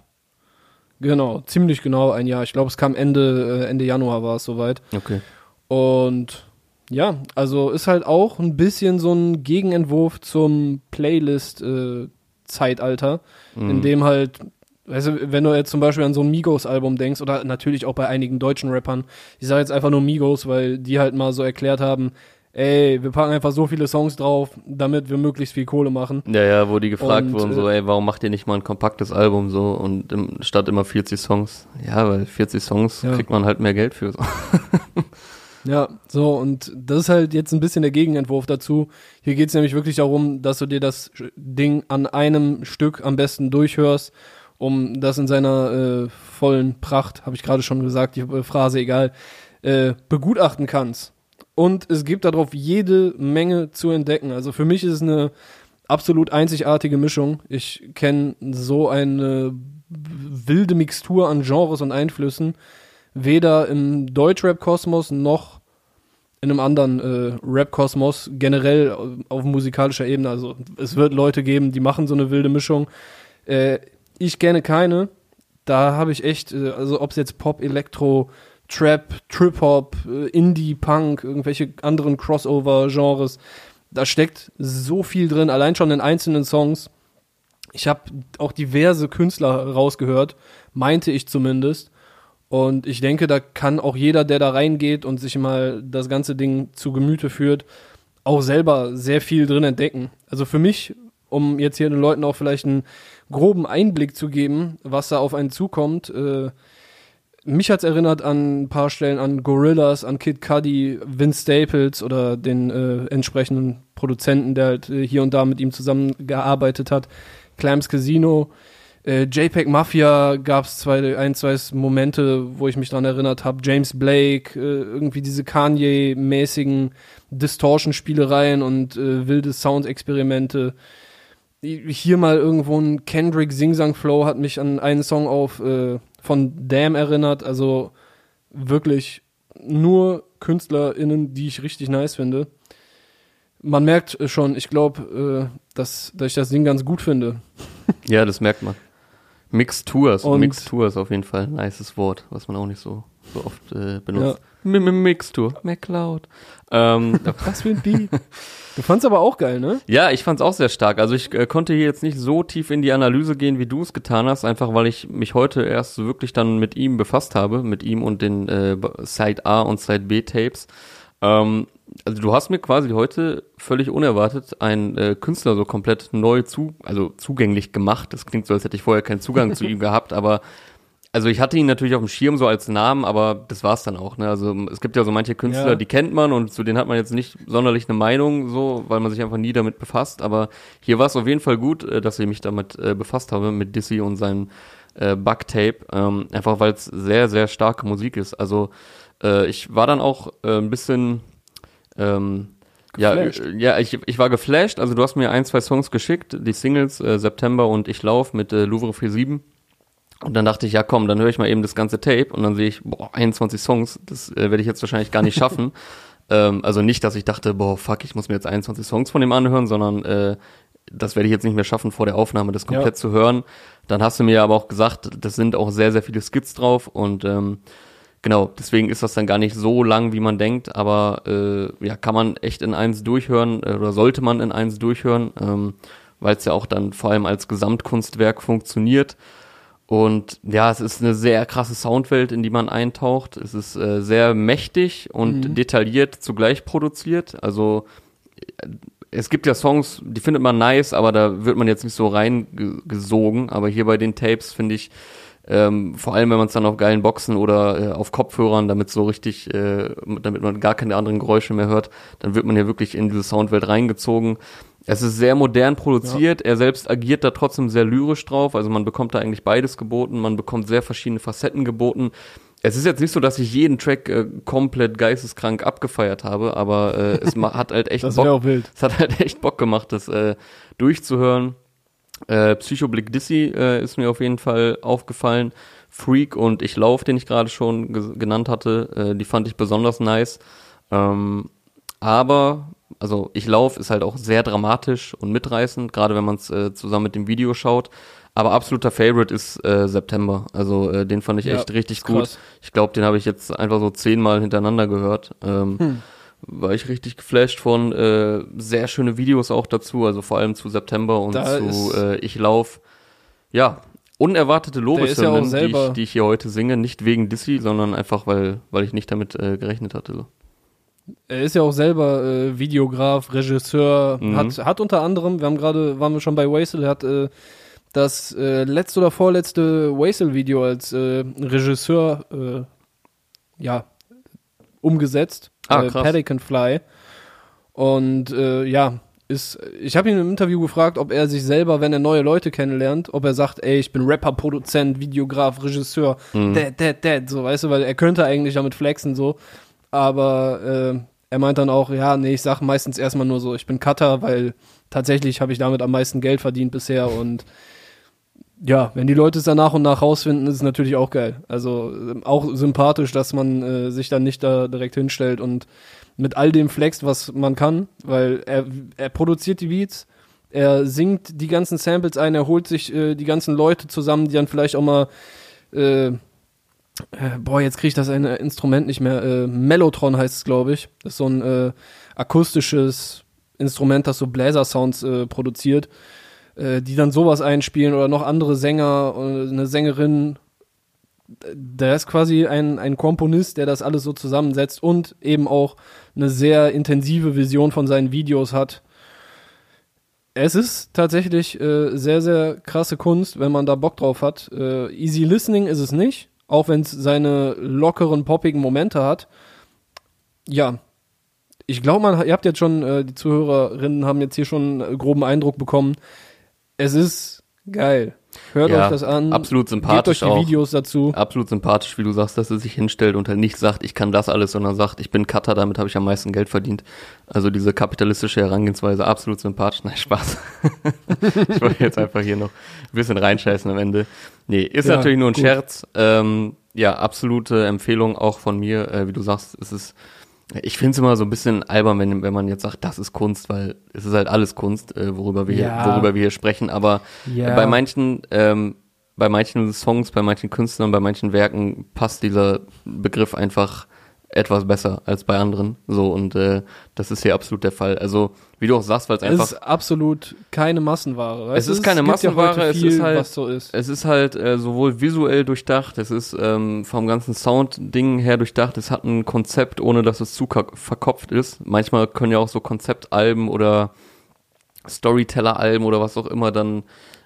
genau, ziemlich genau ein Jahr. Ich glaube, es kam Ende, äh, Ende Januar war es soweit. Okay. Und ja, also ist halt auch ein bisschen so ein Gegenentwurf zum Playlist-Zeitalter, Mhm. in dem halt, weißt du, wenn du jetzt zum Beispiel an so ein Migos-Album denkst, oder natürlich auch bei einigen deutschen Rappern, ich sage jetzt einfach nur Migos, weil die halt mal so erklärt haben, ey, wir packen einfach so viele Songs drauf, damit wir möglichst viel Kohle machen. Ja, ja, wo die gefragt Und, wurden, so, äh, ey, warum macht ihr nicht mal ein kompaktes Album so und im, statt immer 40 Songs? Ja, weil 40 Songs Ja. kriegt man halt mehr Geld für. So. Ja, so, und das ist halt jetzt ein bisschen der Gegenentwurf dazu. Hier geht's nämlich wirklich darum, dass du dir das Ding an einem Stück am besten durchhörst, um das in seiner äh, vollen Pracht, habe ich gerade schon gesagt, die äh, Phrase egal, äh, begutachten kannst. Und es gibt darauf jede Menge zu entdecken. Also für mich ist es eine absolut einzigartige Mischung. Ich kenne so eine wilde Mixtur an Genres und Einflüssen weder im Deutschrap-Kosmos noch in einem anderen äh, Rap-Kosmos generell auf musikalischer Ebene. Also es wird Leute geben, die machen so eine wilde Mischung. Äh, ich kenne keine. Da habe ich echt, äh, also ob es jetzt Pop, Elektro, Trap, Trip-Hop, äh, Indie, Punk, irgendwelche anderen Crossover-Genres, da steckt so viel drin, allein schon in einzelnen Songs. Ich habe auch diverse Künstler rausgehört, meinte ich zumindest. Und ich denke, da kann auch jeder, der da reingeht und sich mal das ganze Ding zu Gemüte führt, auch selber sehr viel drin entdecken. Also für mich, um jetzt hier den Leuten auch vielleicht einen groben Einblick zu geben, was da auf einen zukommt, äh, mich hat's erinnert an ein paar Stellen an Gorillas, an Kid Cudi, Vince Staples oder den äh, entsprechenden Produzenten, der halt äh, hier und da mit ihm zusammengearbeitet hat. Clams Casino, äh, JPEG Mafia gab's zwei, ein, zwei Momente, wo ich mich dran erinnert habe. James Blake, äh, irgendwie diese Kanye-mäßigen Distortion-Spielereien und äh, wilde Sound-Experimente. Hier mal irgendwo ein Kendrick Sing-Sang-Flow hat mich an einen Song auf äh, von Damn erinnert. Also wirklich nur KünstlerInnen, die ich richtig nice finde. Man merkt schon, ich glaube, äh, dass, dass ich das Ding ganz gut finde. ja, das merkt man. Mixtures, Und- Mixtures auf jeden Fall. Nices Wort, was man auch nicht so, so oft äh, benutzt. Mi- mi- Mixtur, McCloud. Ähm, Was für ein Beat. Du fandst aber auch geil, ne? Ja, ich fand's auch sehr stark. Also ich äh, konnte hier jetzt nicht so tief in die Analyse gehen, wie du es getan hast, einfach weil ich mich heute erst so wirklich dann mit ihm befasst habe, mit ihm und den äh, Side A und Side B Tapes. Ähm, also du hast mir quasi heute völlig unerwartet einen äh, Künstler so komplett neu zu, also zugänglich gemacht. Das klingt so, als hätte ich vorher keinen Zugang zu ihm gehabt, aber also ich hatte ihn natürlich auf dem Schirm so als Namen, aber das war's dann auch. Ne? Also es gibt ja so manche Künstler, Ja. die kennt man und zu denen hat man jetzt nicht sonderlich eine Meinung, so, weil man sich einfach nie damit befasst. Aber hier war es auf jeden Fall gut, äh, dass ich mich damit äh, befasst habe, mit Dizzy und seinem äh, Bugtape. Ähm, einfach weil es sehr, sehr starke Musik ist. Also äh, ich war dann auch äh, ein bisschen ähm, ja, Geflasht. äh, ja, ich, ich war geflasht. Also du hast mir ein, zwei Songs geschickt, die Singles äh, September und Ich Lauf mit äh, Louvre 47. Und dann dachte ich, ja komm, dann höre ich mal eben das ganze Tape und dann sehe ich, boah, 21 Songs, das äh, werde ich jetzt wahrscheinlich gar nicht schaffen. ähm, also nicht, dass ich dachte, boah, fuck, ich muss mir jetzt 21 Songs von dem anhören, sondern äh, das werde ich jetzt nicht mehr schaffen, vor der Aufnahme das komplett Ja. zu hören. Dann hast du mir aber auch gesagt, das sind auch sehr, sehr viele Skits drauf und ähm, genau, deswegen ist das dann gar nicht so lang, wie man denkt, aber äh, ja, kann man echt in eins durchhören äh, oder sollte man in eins durchhören, ähm, weil es ja auch dann vor allem als Gesamtkunstwerk funktioniert. Und ja, es ist eine sehr krasse Soundwelt, in die man eintaucht. Es ist äh, sehr mächtig und Mhm. detailliert zugleich produziert. Also äh, es gibt ja Songs, die findet man nice, aber da wird man jetzt nicht so reingesogen. Aber hier bei den Tapes finde ich, ähm, vor allem wenn man es dann auf geilen Boxen oder äh, auf Kopfhörern, damit so richtig, äh, damit man gar keine anderen Geräusche mehr hört, dann wird man hier wirklich in diese Soundwelt reingezogen. Es ist sehr modern produziert, er selbst agiert da trotzdem sehr lyrisch drauf, also man bekommt da eigentlich beides geboten, man bekommt sehr verschiedene Facetten geboten. Es ist jetzt nicht so, dass ich jeden Track äh, komplett geisteskrank abgefeiert habe, aber äh, es hat halt echt Bock, es hat halt echt Bock gemacht, das äh, durchzuhören. Äh, Psychoblick Dizzy äh, ist mir auf jeden Fall aufgefallen. Freak und Ich Lauf, den ich gerade schon ge genannt hatte, äh, die fand ich besonders nice. Ähm, aber, also Ich Lauf ist halt auch sehr dramatisch und mitreißend, gerade wenn man es äh, zusammen mit dem Video schaut. Aber absoluter Favorite ist äh, September. Also äh, den fand ich Ja, echt richtig gut. krass. Ich glaube, den habe ich jetzt einfach so zehnmal hintereinander gehört. Ähm, Hm. War ich richtig geflasht von. Äh, sehr schöne Videos auch dazu, also vor allem zu September und Da zu äh, Ich Lauf. Ja, unerwartete ist ja Lobeshymnen, die, ich, die ich hier heute singe. Nicht wegen Dissy, sondern einfach, weil, weil ich nicht damit äh, gerechnet hatte. So. Er ist ja auch selber äh, Videograf, Regisseur, Mhm. hat, hat unter anderem, wir haben gerade, waren wir schon bei Waisel, er hat äh, das äh, letzte oder vorletzte Waisel-Video als äh, Regisseur äh, ja, umgesetzt. Ah, äh. Pelican Fly. Und äh, ja, ist, ich habe ihn im Interview gefragt, ob er sich selber, wenn er neue Leute kennenlernt, ob er sagt, ey, ich bin Rapper, Produzent, Videograf, Regisseur, Mhm. dad, dad, dad, so, weißt du, weil er könnte eigentlich damit flexen, so. Aber äh, er meint dann auch, ja, nee, ich sag meistens erstmal nur so, ich bin Cutter, weil tatsächlich habe ich damit am meisten Geld verdient bisher und ja, wenn die Leute es dann nach und nach rausfinden, ist es natürlich auch geil. Also ähm, auch sympathisch, dass man äh, sich dann nicht da direkt hinstellt und mit all dem flext, was man kann, weil er, er produziert die Beats, er singt die ganzen Samples ein, er holt sich äh, die ganzen Leute zusammen, die dann vielleicht auch mal äh, äh, boah, jetzt kriege ich das eine Instrument nicht mehr. Äh, Mellotron heißt es, glaube ich. Das ist so ein äh, akustisches Instrument, das so Bläser-Sounds äh, produziert, äh, die dann sowas einspielen oder noch andere Sänger, äh, eine Sängerin. Der ist quasi ein, ein Komponist, der das alles so zusammensetzt und eben auch eine sehr intensive Vision von seinen Videos hat. Es ist tatsächlich äh, sehr, sehr krasse Kunst, wenn man da Bock drauf hat. Äh, easy Listening ist es nicht, auch wenn es seine lockeren, poppigen Momente hat. Ja, ich glaube, ihr habt jetzt schon, äh, die Zuhörerinnen haben jetzt hier schon einen groben Eindruck bekommen. Es ist geil. Hört Ja, euch das an. absolut Gebt euch sympathisch die auch. Videos dazu. Absolut sympathisch, wie du sagst, dass er sich hinstellt und halt nicht sagt, ich kann das alles, sondern sagt, ich bin Cutter, damit habe ich am meisten Geld verdient. Also diese kapitalistische Herangehensweise, absolut sympathisch. Nein, Spaß. ich wollte jetzt einfach hier noch ein bisschen reinscheißen am Ende. Nee, ist Ja, natürlich nur ein gut. Scherz. Ähm, ja, absolute Empfehlung auch von mir, äh, wie du sagst, es ist ich finde es immer so ein bisschen albern, wenn, wenn man jetzt sagt, das ist Kunst, weil es ist halt alles Kunst, äh, worüber wir Ja. hier, worüber wir hier sprechen. Aber Ja. bei manchen, ähm, bei manchen Songs, bei manchen Künstlern, bei manchen Werken passt dieser Begriff einfach etwas besser als bei anderen. So und äh, das ist hier absolut der Fall. Also wie du auch sagst, weil es Es einfach ist absolut keine Massenware. weißt Es ist keine ja Massenware, es ist halt- so ist. es ist halt äh, sowohl visuell durchdacht, es ist ähm, vom ganzen Sound-Ding her durchdacht, es hat ein Konzept, ohne dass es zu verkopft ist. Manchmal können ja auch so Konzeptalben oder Storyteller-Alben oder was auch immer dann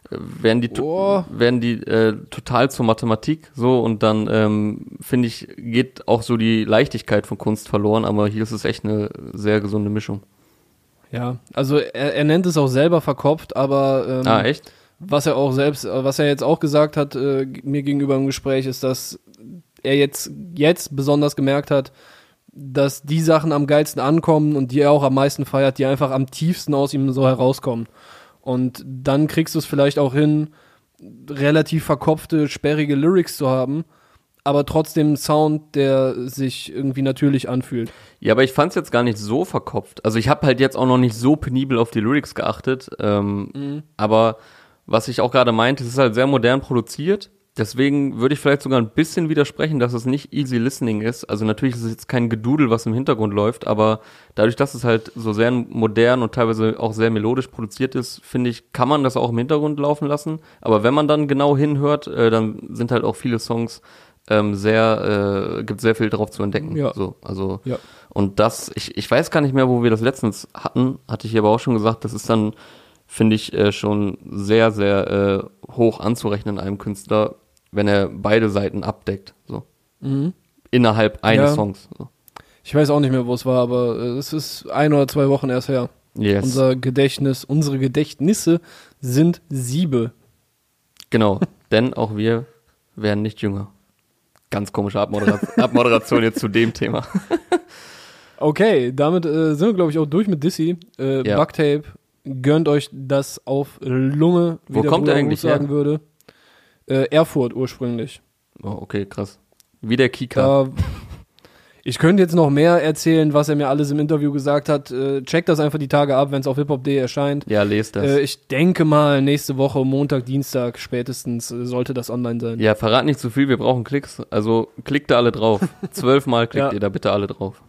äh, werden die, Oh. werden die äh, total zur Mathematik so und dann ähm, finde ich geht auch so die Leichtigkeit von Kunst verloren, aber hier ist es echt eine sehr gesunde Mischung. Ja, also er, er nennt es auch selber verkopft, aber ähm, ah echt? was er auch selbst, äh, was er jetzt auch gesagt hat äh, mir gegenüber im Gespräch, ist, dass er jetzt jetzt besonders gemerkt hat, dass die Sachen am geilsten ankommen und die er auch am meisten feiert, die einfach am tiefsten aus ihm so herauskommen. Und dann kriegst du es vielleicht auch hin, relativ verkopfte, sperrige Lyrics zu haben, aber trotzdem ein Sound, der sich irgendwie natürlich anfühlt. Ja, aber ich fand's jetzt gar nicht so verkopft. Also ich habe halt jetzt auch noch nicht so penibel auf die Lyrics geachtet. Ähm, Aber was ich auch gerade meinte, es ist halt sehr modern produziert. Deswegen würde ich vielleicht sogar ein bisschen widersprechen, dass es nicht easy listening ist. Also natürlich ist es jetzt kein Gedudel, was im Hintergrund läuft, aber dadurch, dass es halt so sehr modern und teilweise auch sehr melodisch produziert ist, finde ich, kann man das auch im Hintergrund laufen lassen. Aber wenn man dann genau hinhört, äh, dann sind halt auch viele Songs ähm, sehr, äh, gibt sehr viel drauf zu entdecken. Ja. So, also Ja. und das, ich, ich weiß gar nicht mehr, wo wir das letztens hatten, hatte ich aber auch schon gesagt, das ist dann, finde ich, äh, schon sehr, sehr äh, hoch anzurechnen einem Künstler, wenn er beide Seiten abdeckt. So. Innerhalb eines Ja. Songs. So. Ich weiß auch nicht mehr, wo es war, aber äh, es ist ein oder zwei Wochen erst her. Yes. Unser Gedächtnis, unsere Gedächtnisse sind Siebe. genau. Denn auch wir werden nicht jünger. Ganz komische Abmodera Abmoderation jetzt zu dem Thema. Okay, damit äh, sind wir, glaube ich, auch durch mit Dizzy. Äh, Ja. Bucktape, gönnt euch das auf Lunge, wie Wo der kommt Bruder er eigentlich sagen her? würde. Äh, Erfurt ursprünglich. Oh, okay, krass. Wie der Kika. Da, ich könnte jetzt noch mehr erzählen, was er mir alles im Interview gesagt hat. Äh, checkt das einfach die Tage ab, wenn es auf hiphop.de erscheint. ja, lest das. Äh, ich denke mal, nächste Woche, Montag, Dienstag spätestens, äh, sollte das online sein. ja, verrat nicht zu viel, wir brauchen Klicks. Also klickt da alle drauf. Zwölfmal klickt Ja. ihr da bitte alle drauf.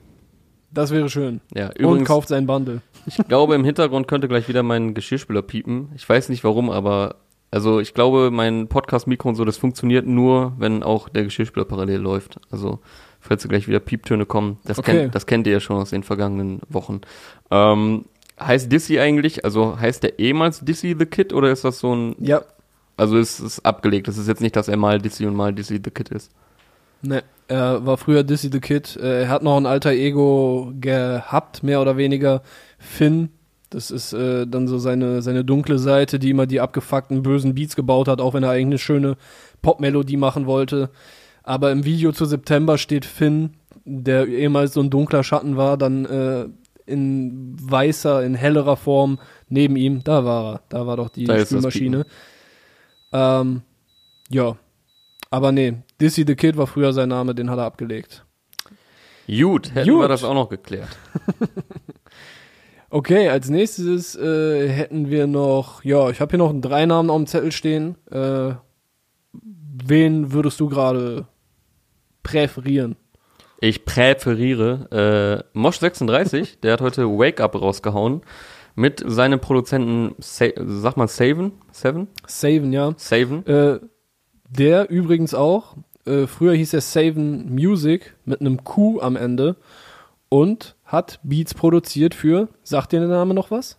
Das wäre schön. Ja, Und übrigens, kauft sein Bundle. Ich glaube, im Hintergrund könnte gleich wieder mein Geschirrspüler piepen. Ich weiß nicht warum, aber also ich glaube, mein Podcast-Mikro und so, das funktioniert nur, wenn auch der Geschirrspüler parallel läuft. Also falls da gleich wieder Pieptöne kommen, das, Okay. kennt, das kennt ihr ja schon aus den vergangenen Wochen. Ähm, heißt Dizzy eigentlich, also heißt der ehemals Dizzy the Kid oder ist das so ein, Ja. also ist es abgelegt, das ist jetzt nicht, dass er mal Dizzy und mal Dizzy the Kid ist. Ne, er war früher Dizzy the Kid. Äh, Er hat noch ein alter Ego gehabt, mehr oder weniger. Finn. Das ist äh, dann so seine, seine dunkle Seite, die immer die abgefuckten bösen Beats gebaut hat, auch wenn er eigentlich eine schöne Popmelodie machen wollte. Aber im Video zu September steht Finn, der ehemals so ein dunkler Schatten war, dann äh, in weißer, in hellerer Form neben ihm. Da war er. Da war doch die Da Spülmaschine. Ähm, ja. Aber nee, Dizzy the Kid war früher sein Name, den hat er abgelegt. Gut, hätten Gut. wir das auch noch geklärt. Okay, als nächstes äh, hätten wir noch, ja, ich habe hier noch drei Namen auf dem Zettel stehen. Äh, wen würdest du gerade präferieren? Ich präferiere äh, Mosh36, der hat heute Wake Up rausgehauen mit seinem Produzenten, Sa sag mal Saven, Seven, Saven, ja. Saven. Äh, der übrigens auch, äh, früher hieß er Saven Music mit einem Q am Ende und hat Beats produziert für, sagt dir der Name noch was?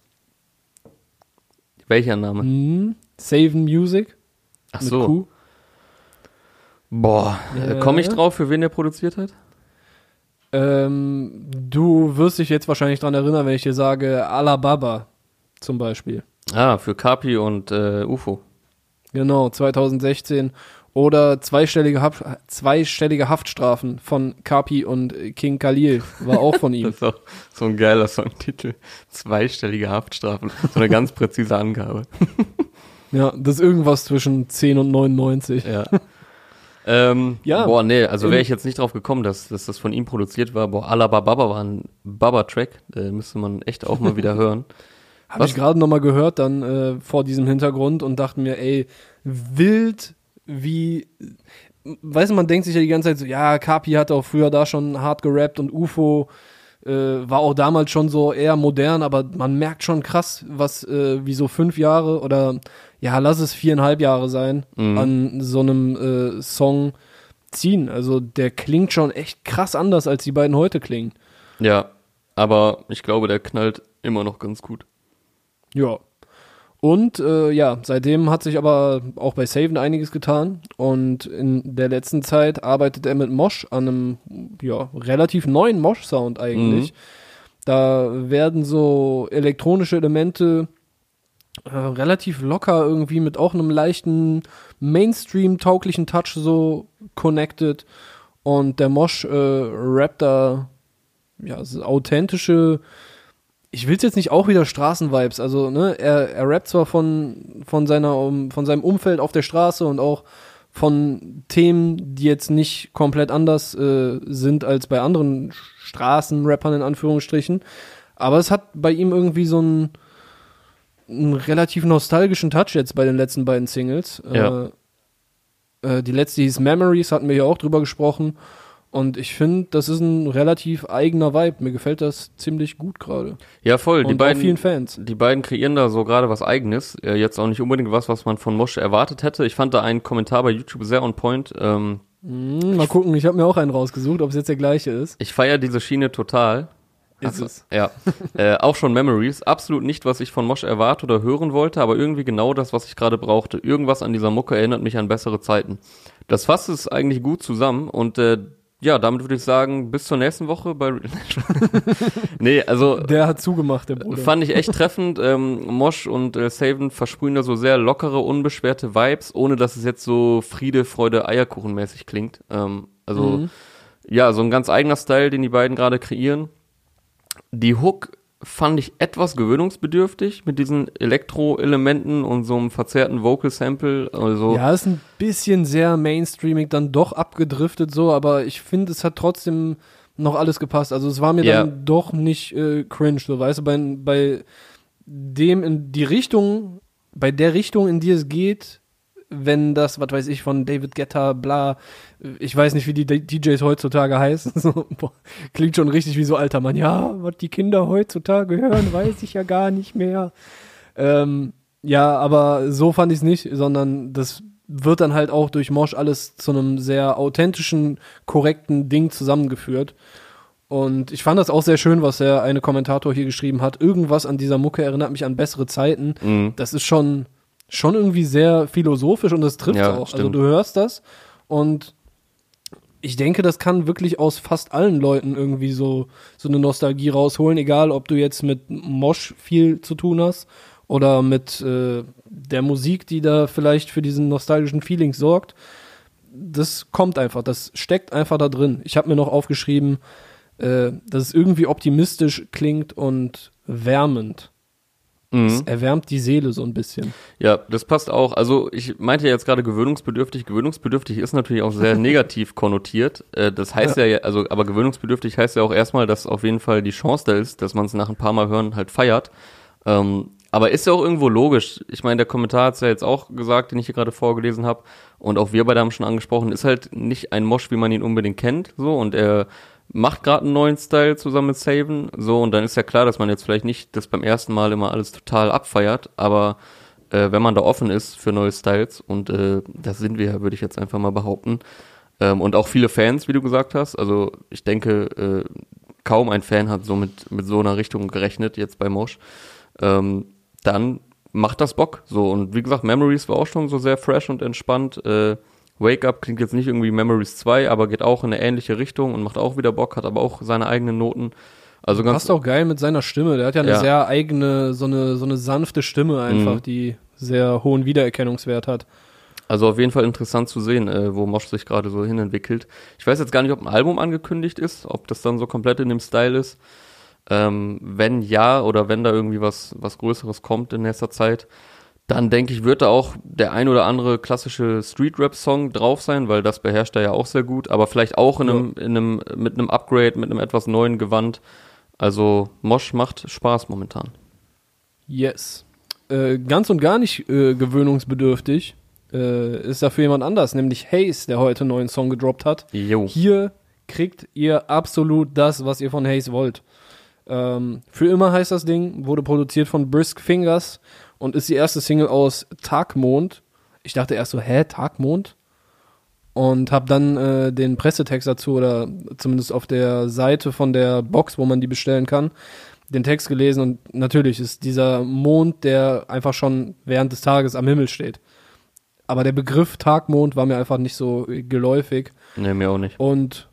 Welcher Name? Hm, Saven Music Ach so. Q. Boah, äh, komme ich drauf, für wen der produziert hat? Ähm, du wirst dich jetzt wahrscheinlich dran erinnern, wenn ich dir sage Alababa zum Beispiel. Ah, für Kapi und äh, UFO. Genau, 2016. Oder zweistellige, Haft, zweistellige Haftstrafen von Kapi und King Khalil war auch von ihm. Das ist auch so ein geiler Songtitel. Zweistellige Haftstrafen. So eine ganz präzise Angabe. ja, das ist irgendwas zwischen 10 und 99. Ja. ähm, Ja. Boah, nee, also wäre ich jetzt nicht drauf gekommen, dass, dass das von ihm produziert war. Boah, Alababa war ein Baba-Track. Äh, müsste man echt auch mal wieder hören. Habe ich gerade nochmal gehört dann äh, vor diesem Hintergrund und dachte mir, ey, wild wie, weißt du, man denkt sich ja die ganze Zeit so, ja, Kapi hat auch früher da schon hart gerappt und UFO äh, war auch damals schon so eher modern, aber man merkt schon krass, was äh, wie so fünf Jahre oder ja, lass es viereinhalb Jahre sein, Mhm. an so einem äh, Song ziehen. Also der klingt schon echt krass anders, als die beiden heute klingen. Ja, aber ich glaube, der knallt immer noch ganz gut. Ja. Und äh, ja, seitdem hat sich aber auch bei Saven einiges getan. Und in der letzten Zeit arbeitet er mit Mosh an einem ja, relativ neuen Mosh-Sound eigentlich. Da werden so elektronische Elemente äh, relativ locker irgendwie mit auch einem leichten Mainstream-tauglichen Touch so connected. Und der Mosh äh, rappt da ja, authentische ich will es jetzt nicht auch wieder Straßenvibes, also ne, er, er rappt zwar von, von seiner um, von seinem Umfeld auf der Straße und auch von Themen, die jetzt nicht komplett anders äh, sind als bei anderen Straßenrappern in Anführungsstrichen. Aber es hat bei ihm irgendwie so einen, einen relativ nostalgischen Touch jetzt bei den letzten beiden Singles. Ja. Äh, äh, die letzte hieß Memories, hatten wir ja auch drüber gesprochen. Und ich finde, das ist ein relativ eigener Vibe. Mir gefällt das ziemlich gut gerade. Ja, voll. Die Und vielen beiden, Fans. die beiden kreieren da so gerade was Eigenes. Äh, jetzt auch nicht unbedingt was, was man von Mosch erwartet hätte. Ich fand da einen Kommentar bei YouTube sehr on point. Ähm, Hm, mal gucken, ich habe mir auch einen rausgesucht, ob es jetzt der gleiche ist. ich feiere diese Schiene total. Ist Also, es. Ja. äh, auch schon Memories. Absolut nicht, was ich von Mosch erwarte oder hören wollte, aber irgendwie genau das, was ich gerade brauchte. Irgendwas an dieser Mucke erinnert mich an bessere Zeiten. Das fasst es eigentlich gut zusammen und äh, ja, damit würde ich sagen, bis zur nächsten Woche bei. nee, also Der hat zugemacht, der Bruder. Fand ich echt treffend. Ähm, Mosch und äh, Saven versprühen da so sehr lockere, unbeschwerte Vibes, ohne dass es jetzt so Friede, Freude, Eierkuchenmäßig klingt. Ähm, also Mhm. ja, so ein ganz eigener Style, den die beiden gerade kreieren. Die Hook fand ich etwas gewöhnungsbedürftig mit diesen Elektro-Elementen und so einem verzerrten Vocal-Sample. Also Ja, ist ein bisschen sehr mainstreamig dann doch abgedriftet so, aber ich finde, es hat trotzdem noch alles gepasst. Also es war mir Ja. dann doch nicht äh, cringe, so weißt du, bei, bei dem in die Richtung, bei der Richtung, in die es geht, wenn das, was weiß ich, von David Guetta, bla, ich weiß nicht, wie die DJs heutzutage heißen, so, boah, klingt schon richtig wie so alter Mann. Ja, was die Kinder heutzutage hören, weiß ich ja gar nicht mehr. Ähm, ja, aber so fand ich es nicht, sondern das wird dann halt auch durch Mosch alles zu einem sehr authentischen, korrekten Ding zusammengeführt. Und ich fand das auch sehr schön, was der eine Kommentator hier geschrieben hat. Irgendwas an dieser Mucke erinnert mich an bessere Zeiten. mh, Das ist schon, schon irgendwie sehr philosophisch und das trifft Ja, auch. Also stimmt. du hörst das und ich denke, das kann wirklich aus fast allen Leuten irgendwie so, so eine Nostalgie rausholen, egal ob du jetzt mit Mosch viel zu tun hast oder mit äh, der Musik, die da vielleicht für diesen nostalgischen Feeling sorgt. Das kommt einfach, das steckt einfach da drin. Ich habe mir noch aufgeschrieben, äh, dass es irgendwie optimistisch klingt und wärmend. Es mh. erwärmt die Seele so ein bisschen. Ja, das passt auch. Also ich meinte ja jetzt gerade gewöhnungsbedürftig. Gewöhnungsbedürftig ist natürlich auch sehr negativ konnotiert. Äh, das heißt ja. ja, also aber gewöhnungsbedürftig heißt ja auch erstmal, dass auf jeden Fall die Chance da ist, dass man es nach ein paar Mal hören halt feiert. Ähm, aber ist ja auch irgendwo logisch. Ich meine, der Kommentar hat es ja jetzt auch gesagt, den ich hier gerade vorgelesen habe. Und auch wir beide haben schon angesprochen, ist halt nicht ein Mosch, wie man ihn unbedingt kennt. So, und er macht gerade einen neuen Style zusammen mit Saven. So, und dann ist ja klar, dass man jetzt vielleicht nicht das beim ersten Mal immer alles total abfeiert, aber äh, wenn man da offen ist für neue Styles, und äh, das sind wir, würde ich jetzt einfach mal behaupten. Ähm, und auch viele Fans, wie du gesagt hast. Also ich denke, äh, kaum ein Fan hat so mit, mit so einer Richtung gerechnet, jetzt bei Mosch. Ähm, dann macht das Bock. So, und wie gesagt, Memories war auch schon so sehr fresh und entspannt. Äh, Wake Up klingt jetzt nicht irgendwie Memories 2, aber geht auch in eine ähnliche Richtung und macht auch wieder Bock, hat aber auch seine eigenen Noten. Also ganz Passt auch geil mit seiner Stimme. Der hat ja eine Ja. sehr eigene, so eine, so eine sanfte Stimme einfach, Mhm. die sehr hohen Wiedererkennungswert hat. Also auf jeden Fall interessant zu sehen, äh, wo Mosch sich gerade so hinentwickelt. Ich weiß jetzt gar nicht, ob ein Album angekündigt ist, ob das dann so komplett in dem Style ist. Ähm, wenn ja oder wenn da irgendwie was, was Größeres kommt in nächster Zeit, dann denke ich, wird da auch der ein oder andere klassische Street-Rap-Song drauf sein, weil das beherrscht er ja auch sehr gut, aber vielleicht auch in einem, in einem, mit einem Upgrade, mit einem etwas neuen Gewand. Also Mosch macht Spaß momentan. Yes. Äh, ganz und gar nicht äh, gewöhnungsbedürftig äh, ist dafür jemand anders, nämlich Haze, der heute einen neuen Song gedroppt hat. Jo. Hier kriegt ihr absolut das, was ihr von Haze wollt. Ähm, für immer heißt das Ding, wurde produziert von Brisk Fingers und ist die erste Single aus Tagmond. Ich dachte erst so, hä, Tagmond? Und habe dann äh, den Pressetext dazu oder zumindest auf der Seite von der Box, wo man die bestellen kann, den Text gelesen und natürlich ist dieser Mond, der einfach schon während des Tages am Himmel steht. Aber der Begriff Tagmond war mir einfach nicht so geläufig. Nee, mir auch nicht. Und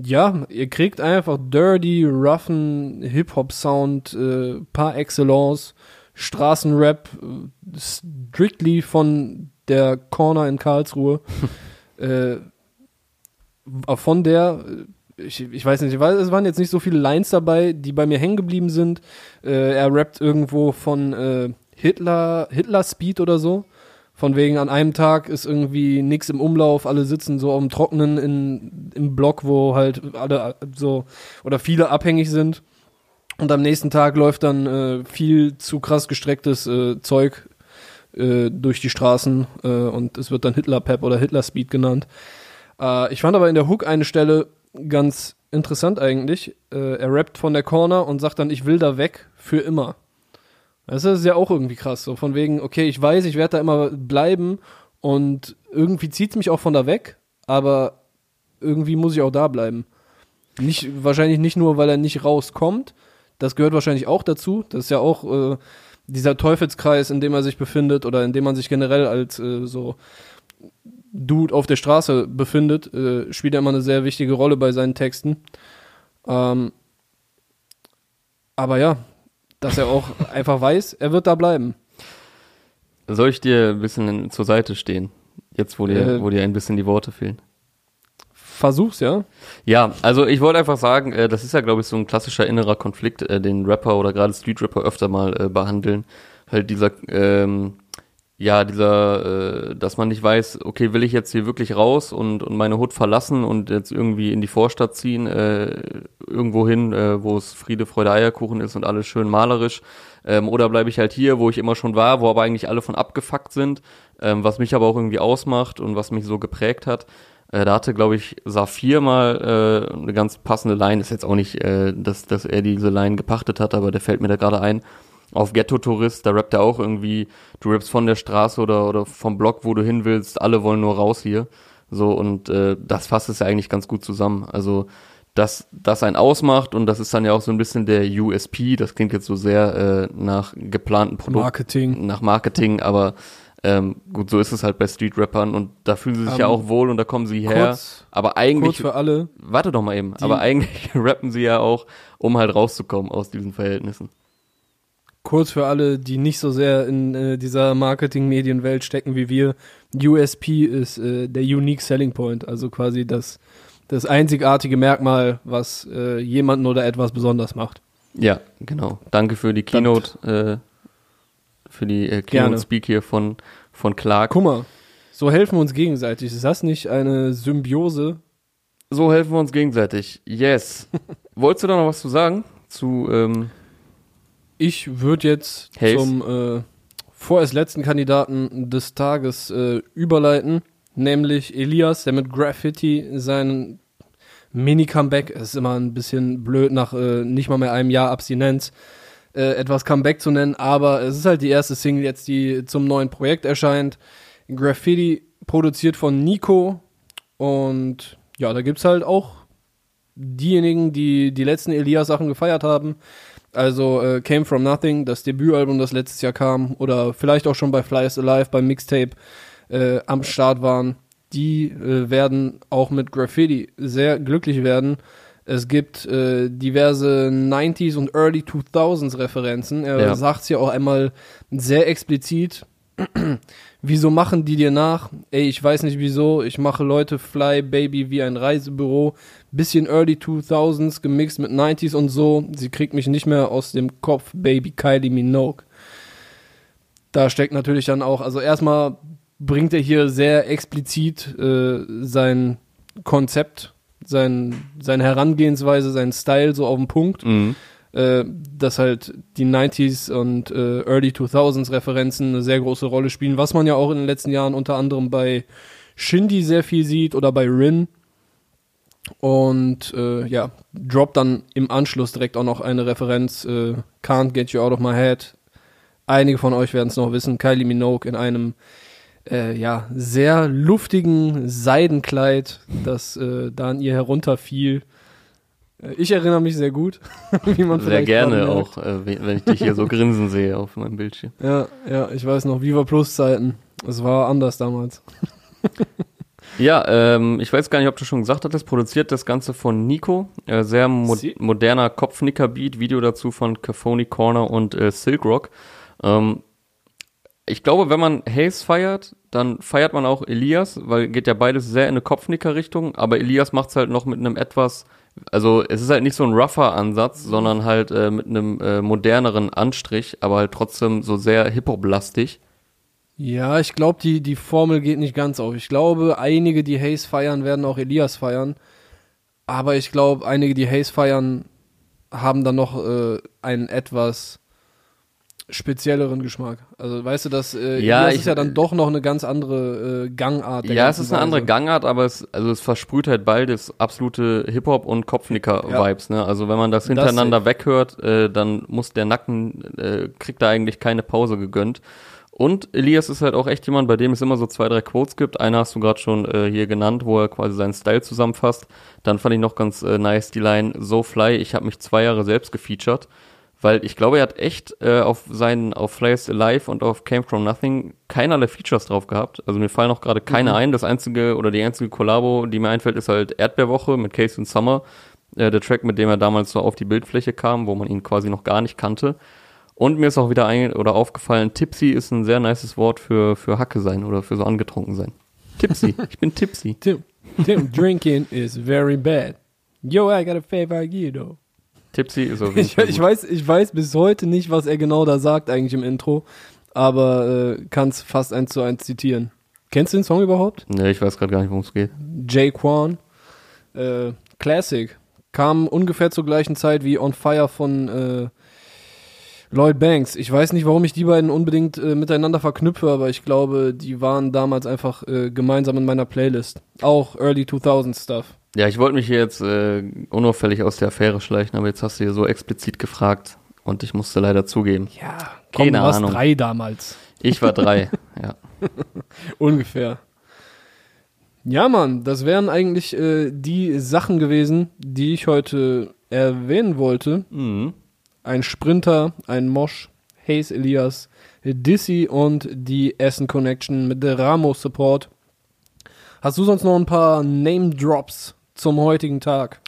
ja, ihr kriegt einfach dirty, roughen Hip-Hop-Sound äh, par excellence, Straßenrap, äh, strictly von der Corner in Karlsruhe. äh, von der, äh, ich, ich weiß nicht, ich weiß, es waren jetzt nicht so viele Lines dabei, die bei mir hängen geblieben sind. Äh, er rappt irgendwo von äh, Hitler, Hitler Speed oder so Von wegen an einem Tag ist irgendwie nichts im Umlauf, alle sitzen so auf dem Trockenen in, im Block, wo halt alle so oder viele abhängig sind. Und am nächsten Tag läuft dann äh, viel zu krass gestrecktes äh, Zeug äh, durch die Straßen äh, und es wird dann Hitler-Pep oder Hitler-Speed genannt. Äh, ich fand aber in der Hook eine Stelle ganz interessant eigentlich. Äh, er rappt von der Corner und sagt dann, ich will da weg für immer. Das ist ja auch irgendwie krass. So von wegen, okay, ich weiß, ich werde da immer bleiben und irgendwie zieht es mich auch von da weg, aber irgendwie muss ich auch da bleiben. Nicht, wahrscheinlich nicht nur, weil er nicht rauskommt. Das gehört wahrscheinlich auch dazu. Das ist ja auch äh, dieser Teufelskreis, in dem er sich befindet oder in dem man sich generell als äh, so Dude auf der Straße befindet, äh, spielt er immer eine sehr wichtige Rolle bei seinen Texten. Ähm, aber ja, dass er auch einfach weiß, er wird da bleiben. Soll ich dir ein bisschen zur Seite stehen? Jetzt, wo dir, Äh, wo dir ein bisschen die Worte fehlen. Versuch's, ja. Ja, also ich wollte einfach sagen, äh, das ist ja, glaube ich, so ein klassischer innerer Konflikt, äh, den Rapper oder gerade Street-Rapper öfter mal äh, behandeln. Halt dieser, ähm, ja, dieser, äh, dass man nicht weiß, okay, will ich jetzt hier wirklich raus und, und meine Hut verlassen und jetzt irgendwie in die Vorstadt ziehen, äh, irgendwo hin, äh, wo es Friede, Freude, Eierkuchen ist und alles schön malerisch. Ähm, oder bleibe ich halt hier, wo ich immer schon war, wo aber eigentlich alle von abgefuckt sind, ähm, was mich aber auch irgendwie ausmacht und was mich so geprägt hat. Äh, da hatte, glaube ich, Saphir mal äh, eine ganz passende Line. Ist jetzt auch nicht, äh, dass, dass er diese Line gepachtet hat, aber der fällt mir da gerade ein. Auf Ghetto-Tourist, da rappt er auch irgendwie, du rappst von der Straße oder, oder vom Block, wo du hin willst, alle wollen nur raus hier. So, und äh, das fasst es ja eigentlich ganz gut zusammen. Also, dass das einen ausmacht und das ist dann ja auch so ein bisschen der USP, das klingt jetzt so sehr äh, nach geplanten Produkten Marketing. nach Marketing, aber ähm, gut, so ist es halt bei Street-Rappern und da fühlen sie sich Ähm, ja auch wohl und da kommen sie her. Kurz, aber kurz eigentlich, für alle. warte doch mal eben, aber eigentlich rappen sie ja auch, um halt rauszukommen aus diesen Verhältnissen. Kurz für alle, die nicht so sehr in äh, dieser Marketing-Medienwelt stecken wie wir. USP ist äh, der Unique Selling Point, also quasi das, das einzigartige Merkmal, was äh, jemanden oder etwas besonders macht. Ja, genau. Danke für die Keynote, äh, für die äh. Keynote-Speak hier von, von Clark. Guck mal, so helfen wir uns gegenseitig. Ist das nicht eine Symbiose? So helfen wir uns gegenseitig. Yes. Wolltest du da noch was zu sagen? Zu, ähm, Ich würde jetzt Hayes. zum äh, vorerst letzten Kandidaten des Tages äh, überleiten, nämlich Elias, der mit Graffiti seinen Mini-Comeback, es ist immer ein bisschen blöd nach äh, nicht mal mehr einem Jahr Abstinenz, äh, etwas Comeback zu nennen, aber es ist halt die erste Single jetzt, die zum neuen Projekt erscheint. Graffiti produziert von Nico und ja, da gibt's halt auch diejenigen, die die letzten Elias-Sachen gefeiert haben. Also äh, Came From Nothing, das Debütalbum, das letztes Jahr kam, oder vielleicht auch schon bei Fly is Alive beim Mixtape äh, am Start waren, die äh, werden auch mit Graffiti sehr glücklich werden. Es gibt äh, diverse 90s und Early 2000s Referenzen. Er Ja. sagt es ja auch einmal sehr explizit. Wieso machen die dir nach? Ey, ich weiß nicht wieso. Ich mache Leute fly, Baby, wie ein Reisebüro. Bisschen Early 2000s gemixt mit 90s und so. Sie kriegt mich nicht mehr aus dem Kopf, Baby Kylie Minogue. Da steckt natürlich dann auch, also erstmal bringt er hier sehr explizit äh, sein Konzept, sein, seine Herangehensweise, seinen Style so auf den Punkt mhm. äh, dass halt die 90s und äh, Early 2000s Referenzen eine sehr große Rolle spielen, was man ja auch in den letzten Jahren unter anderem bei Shindy sehr viel sieht oder bei Rin. Und äh, ja, droppt dann im Anschluss direkt auch noch eine Referenz, äh, Can't Get You Out of My Head. Einige von euch werden es noch wissen, Kylie Minogue in einem äh, ja, sehr luftigen Seidenkleid, das äh, da an ihr herunterfiel. Äh, Ich erinnere mich sehr gut, wie man Sehr gerne auch, äh, wenn wenn ich dich hier so grinsen sehe auf meinem Bildschirm. Ja, ja, ich weiß noch, Viva Plus Zeiten. Es war anders damals. Ja, ähm, ich weiß gar nicht, ob du schon gesagt hattest, produziert das Ganze von Nico. Äh, sehr mo Sie- moderner Kopfnicker-Beat, Video dazu von Caphony Corner und äh, Silk Rock. Ähm, ich glaube, wenn man Hayes feiert, dann feiert man auch Elias, weil geht ja beides sehr in eine Kopfnicker-Richtung, aber Elias macht's halt noch mit einem etwas, also es ist halt nicht so ein rougher Ansatz, sondern halt äh, mit einem äh, moderneren Anstrich, aber halt trotzdem so sehr Hip-Hop-lastig. Ja, ich glaube, die, die Formel geht nicht ganz auf. Ich glaube, einige, die Hayes feiern, werden auch Elias feiern. Aber ich glaube, einige, die Hayes feiern, haben dann noch äh, einen etwas spezielleren Geschmack. Also weißt du, das äh, Ja, Elias ich- ist ja dann doch noch eine ganz andere äh, Gangart. der Ja, es ist eine andere Weise. Gangart, aber es, also es versprüht halt beides absolute Hip-Hop- und Kopfnicker-Vibes. Ne? Also wenn man das Das hintereinander weghört, äh, dann muss der Nacken, äh, kriegt da eigentlich keine Pause gegönnt. Und Elias ist halt auch echt jemand, bei dem es immer so zwei, drei Quotes gibt. Einer hast du gerade schon äh, hier genannt, wo er quasi seinen Style zusammenfasst. Dann fand ich noch ganz äh, nice die Line So Fly, ich habe mich zwei Jahre selbst gefeatured. Weil ich glaube, er hat echt äh, auf seinen, auf Flyers Alive und auf Came From Nothing keinerlei Features drauf gehabt. Also mir fallen auch gerade keine ein. Das einzige oder die einzige Kollabo, die mir einfällt, ist halt Erdbeerwoche mit Casey und Summer. Äh, der Track, mit dem er damals so auf die Bildfläche kam, wo man ihn quasi noch gar nicht kannte. Und mir ist auch wieder ein oder aufgefallen, Tipsy ist ein sehr nices Wort für, für Hacke sein oder für so angetrunken sein. Tipsy. ich bin tipsy. Tim, Tim, drinking is very bad. Yo, I got a favor you, though. Tipsy ist auf jeden Ich, Fall ich, weiß, ich weiß bis heute nicht, was er genau da sagt eigentlich im Intro, aber äh, kann es fast eins zu eins zitieren. Kennst du den Song überhaupt? Nee, ich weiß gerade gar nicht, worum es geht. Jay Quan. Äh, Classic. Kam ungefähr zur gleichen Zeit wie On Fire von äh, Lloyd Banks. Ich weiß nicht, warum ich die beiden unbedingt äh, miteinander verknüpfe, aber ich glaube, die waren damals einfach äh, gemeinsam in meiner Playlist. Auch Early 2000 Stuff. Ja, ich wollte mich hier jetzt äh, unauffällig aus der Affäre schleichen, aber jetzt hast du hier so explizit gefragt und ich musste leider zugeben. Ja, Keine du warst Ahnung. drei damals. Ich war drei. ja. Ungefähr. Ja, Mann, das wären eigentlich äh, die Sachen gewesen, die ich heute erwähnen wollte. Mhm. Ein Sprinter, ein Mosch, Hayes Elias, Dissy und die Essen Connection mit der Ramos Support. Hast du sonst noch ein paar Name Drops zum heutigen Tag?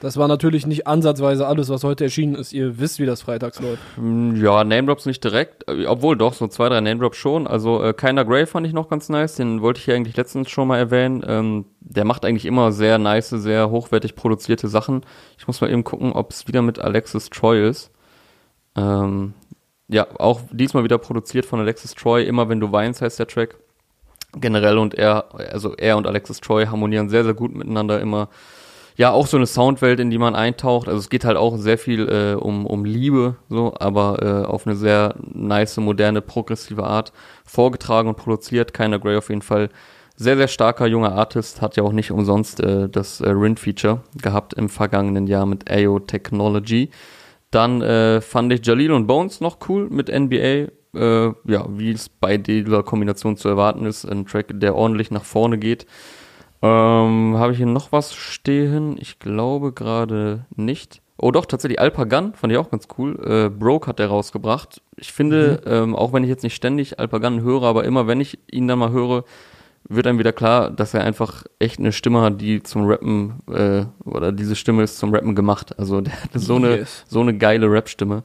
Das war natürlich nicht ansatzweise alles, was heute erschienen ist. Ihr wisst, wie das freitags läuft. Mm, Ja, Name Drops nicht direkt, äh, obwohl doch, so zwei, drei Name Drops schon. Also äh, Keiner Grey fand ich noch ganz nice, den wollte ich hier eigentlich letztens schon mal erwähnen. Ähm, der macht eigentlich immer sehr nice, sehr hochwertig produzierte Sachen. Ich muss mal eben gucken, ob es wieder mit Alexis Troy ist. Ähm, ja, auch diesmal wieder produziert von Alexis Troy, immer wenn du weinst heißt der Track. Generell und er, also er und Alexis Troy harmonieren sehr, sehr gut miteinander immer. Ja, auch so eine Soundwelt, in die man eintaucht. Also es geht halt auch sehr viel äh, um, um Liebe, so, aber äh, auf eine sehr nice, moderne, progressive Art vorgetragen und produziert. Keiner Grey auf jeden Fall. Sehr, sehr starker junger Artist, hat ja auch nicht umsonst äh, das äh, Rin-Feature gehabt im vergangenen Jahr mit AO Technology. Dann äh, fand ich Jalil und Bones noch cool mit NBA. Äh, ja, wie es bei dieser Kombination zu erwarten ist. Ein Track, der ordentlich nach vorne geht. Ähm, Habe ich hier noch was stehen? Ich glaube gerade nicht. Oh doch, tatsächlich Alpagan fand ich auch ganz cool. Äh, Broke hat der rausgebracht. Ich finde, ähm, auch wenn ich jetzt nicht ständig Alpagan höre, aber immer wenn ich ihn dann mal höre, wird einem wieder klar, dass er einfach echt eine Stimme hat, die zum Rappen, äh, oder diese Stimme ist zum Rappen gemacht. Also der hat so eine, Yes. so eine geile Rap-Stimme.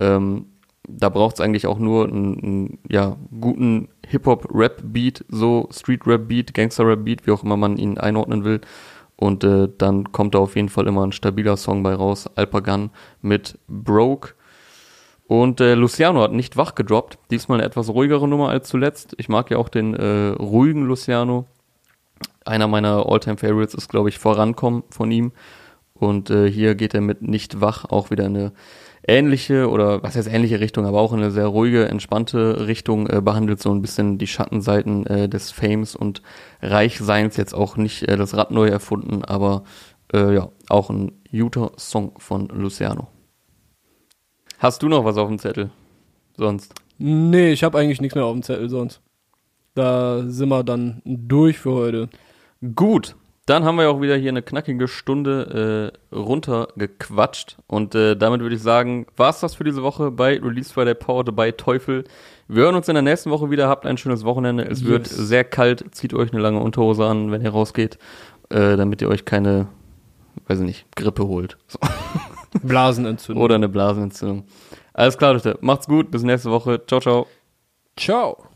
Ähm, da braucht es eigentlich auch nur einen, einen ja, guten Hip-Hop-Rap-Beat, so Street-Rap-Beat, Gangster-Rap-Beat, wie auch immer man ihn einordnen will. Und äh, dann kommt da auf jeden Fall immer ein stabiler Song bei raus. Alpagan mit Broke. Und äh, Luciano hat nicht wach gedroppt. Diesmal eine etwas ruhigere Nummer als zuletzt. Ich mag ja auch den äh, ruhigen Luciano. Einer meiner All-Time-Favorites ist, glaube ich, Vorankommen von ihm. Und äh, hier geht er mit Nicht wach auch wieder in eine ähnliche oder was heißt ähnliche Richtung, aber auch in eine sehr ruhige, entspannte Richtung, äh, behandelt so ein bisschen die Schattenseiten äh, des Fames und Reichseins, jetzt auch nicht äh, das Rad neu erfunden, aber äh, ja, auch ein guter Song von Luciano. Hast du noch was auf dem Zettel? Sonst? Nee, ich habe eigentlich nichts mehr auf dem Zettel sonst. Da sind wir dann durch für heute. Gut, dann haben wir ja auch wieder hier eine knackige Stunde äh, runtergequatscht und äh, damit würde ich sagen, war's das für diese Woche bei Release Friday Powered by Teufel. Wir hören uns in der nächsten Woche wieder, habt ein schönes Wochenende. Es wird Yes. sehr kalt, zieht euch eine lange Unterhose an, wenn ihr rausgeht, äh, damit ihr euch keine, weiß ich nicht, Grippe holt. So. Blasenentzündung. Oder eine Blasenentzündung. Alles klar, Leute, macht's gut, bis nächste Woche. Ciao, ciao. Ciao.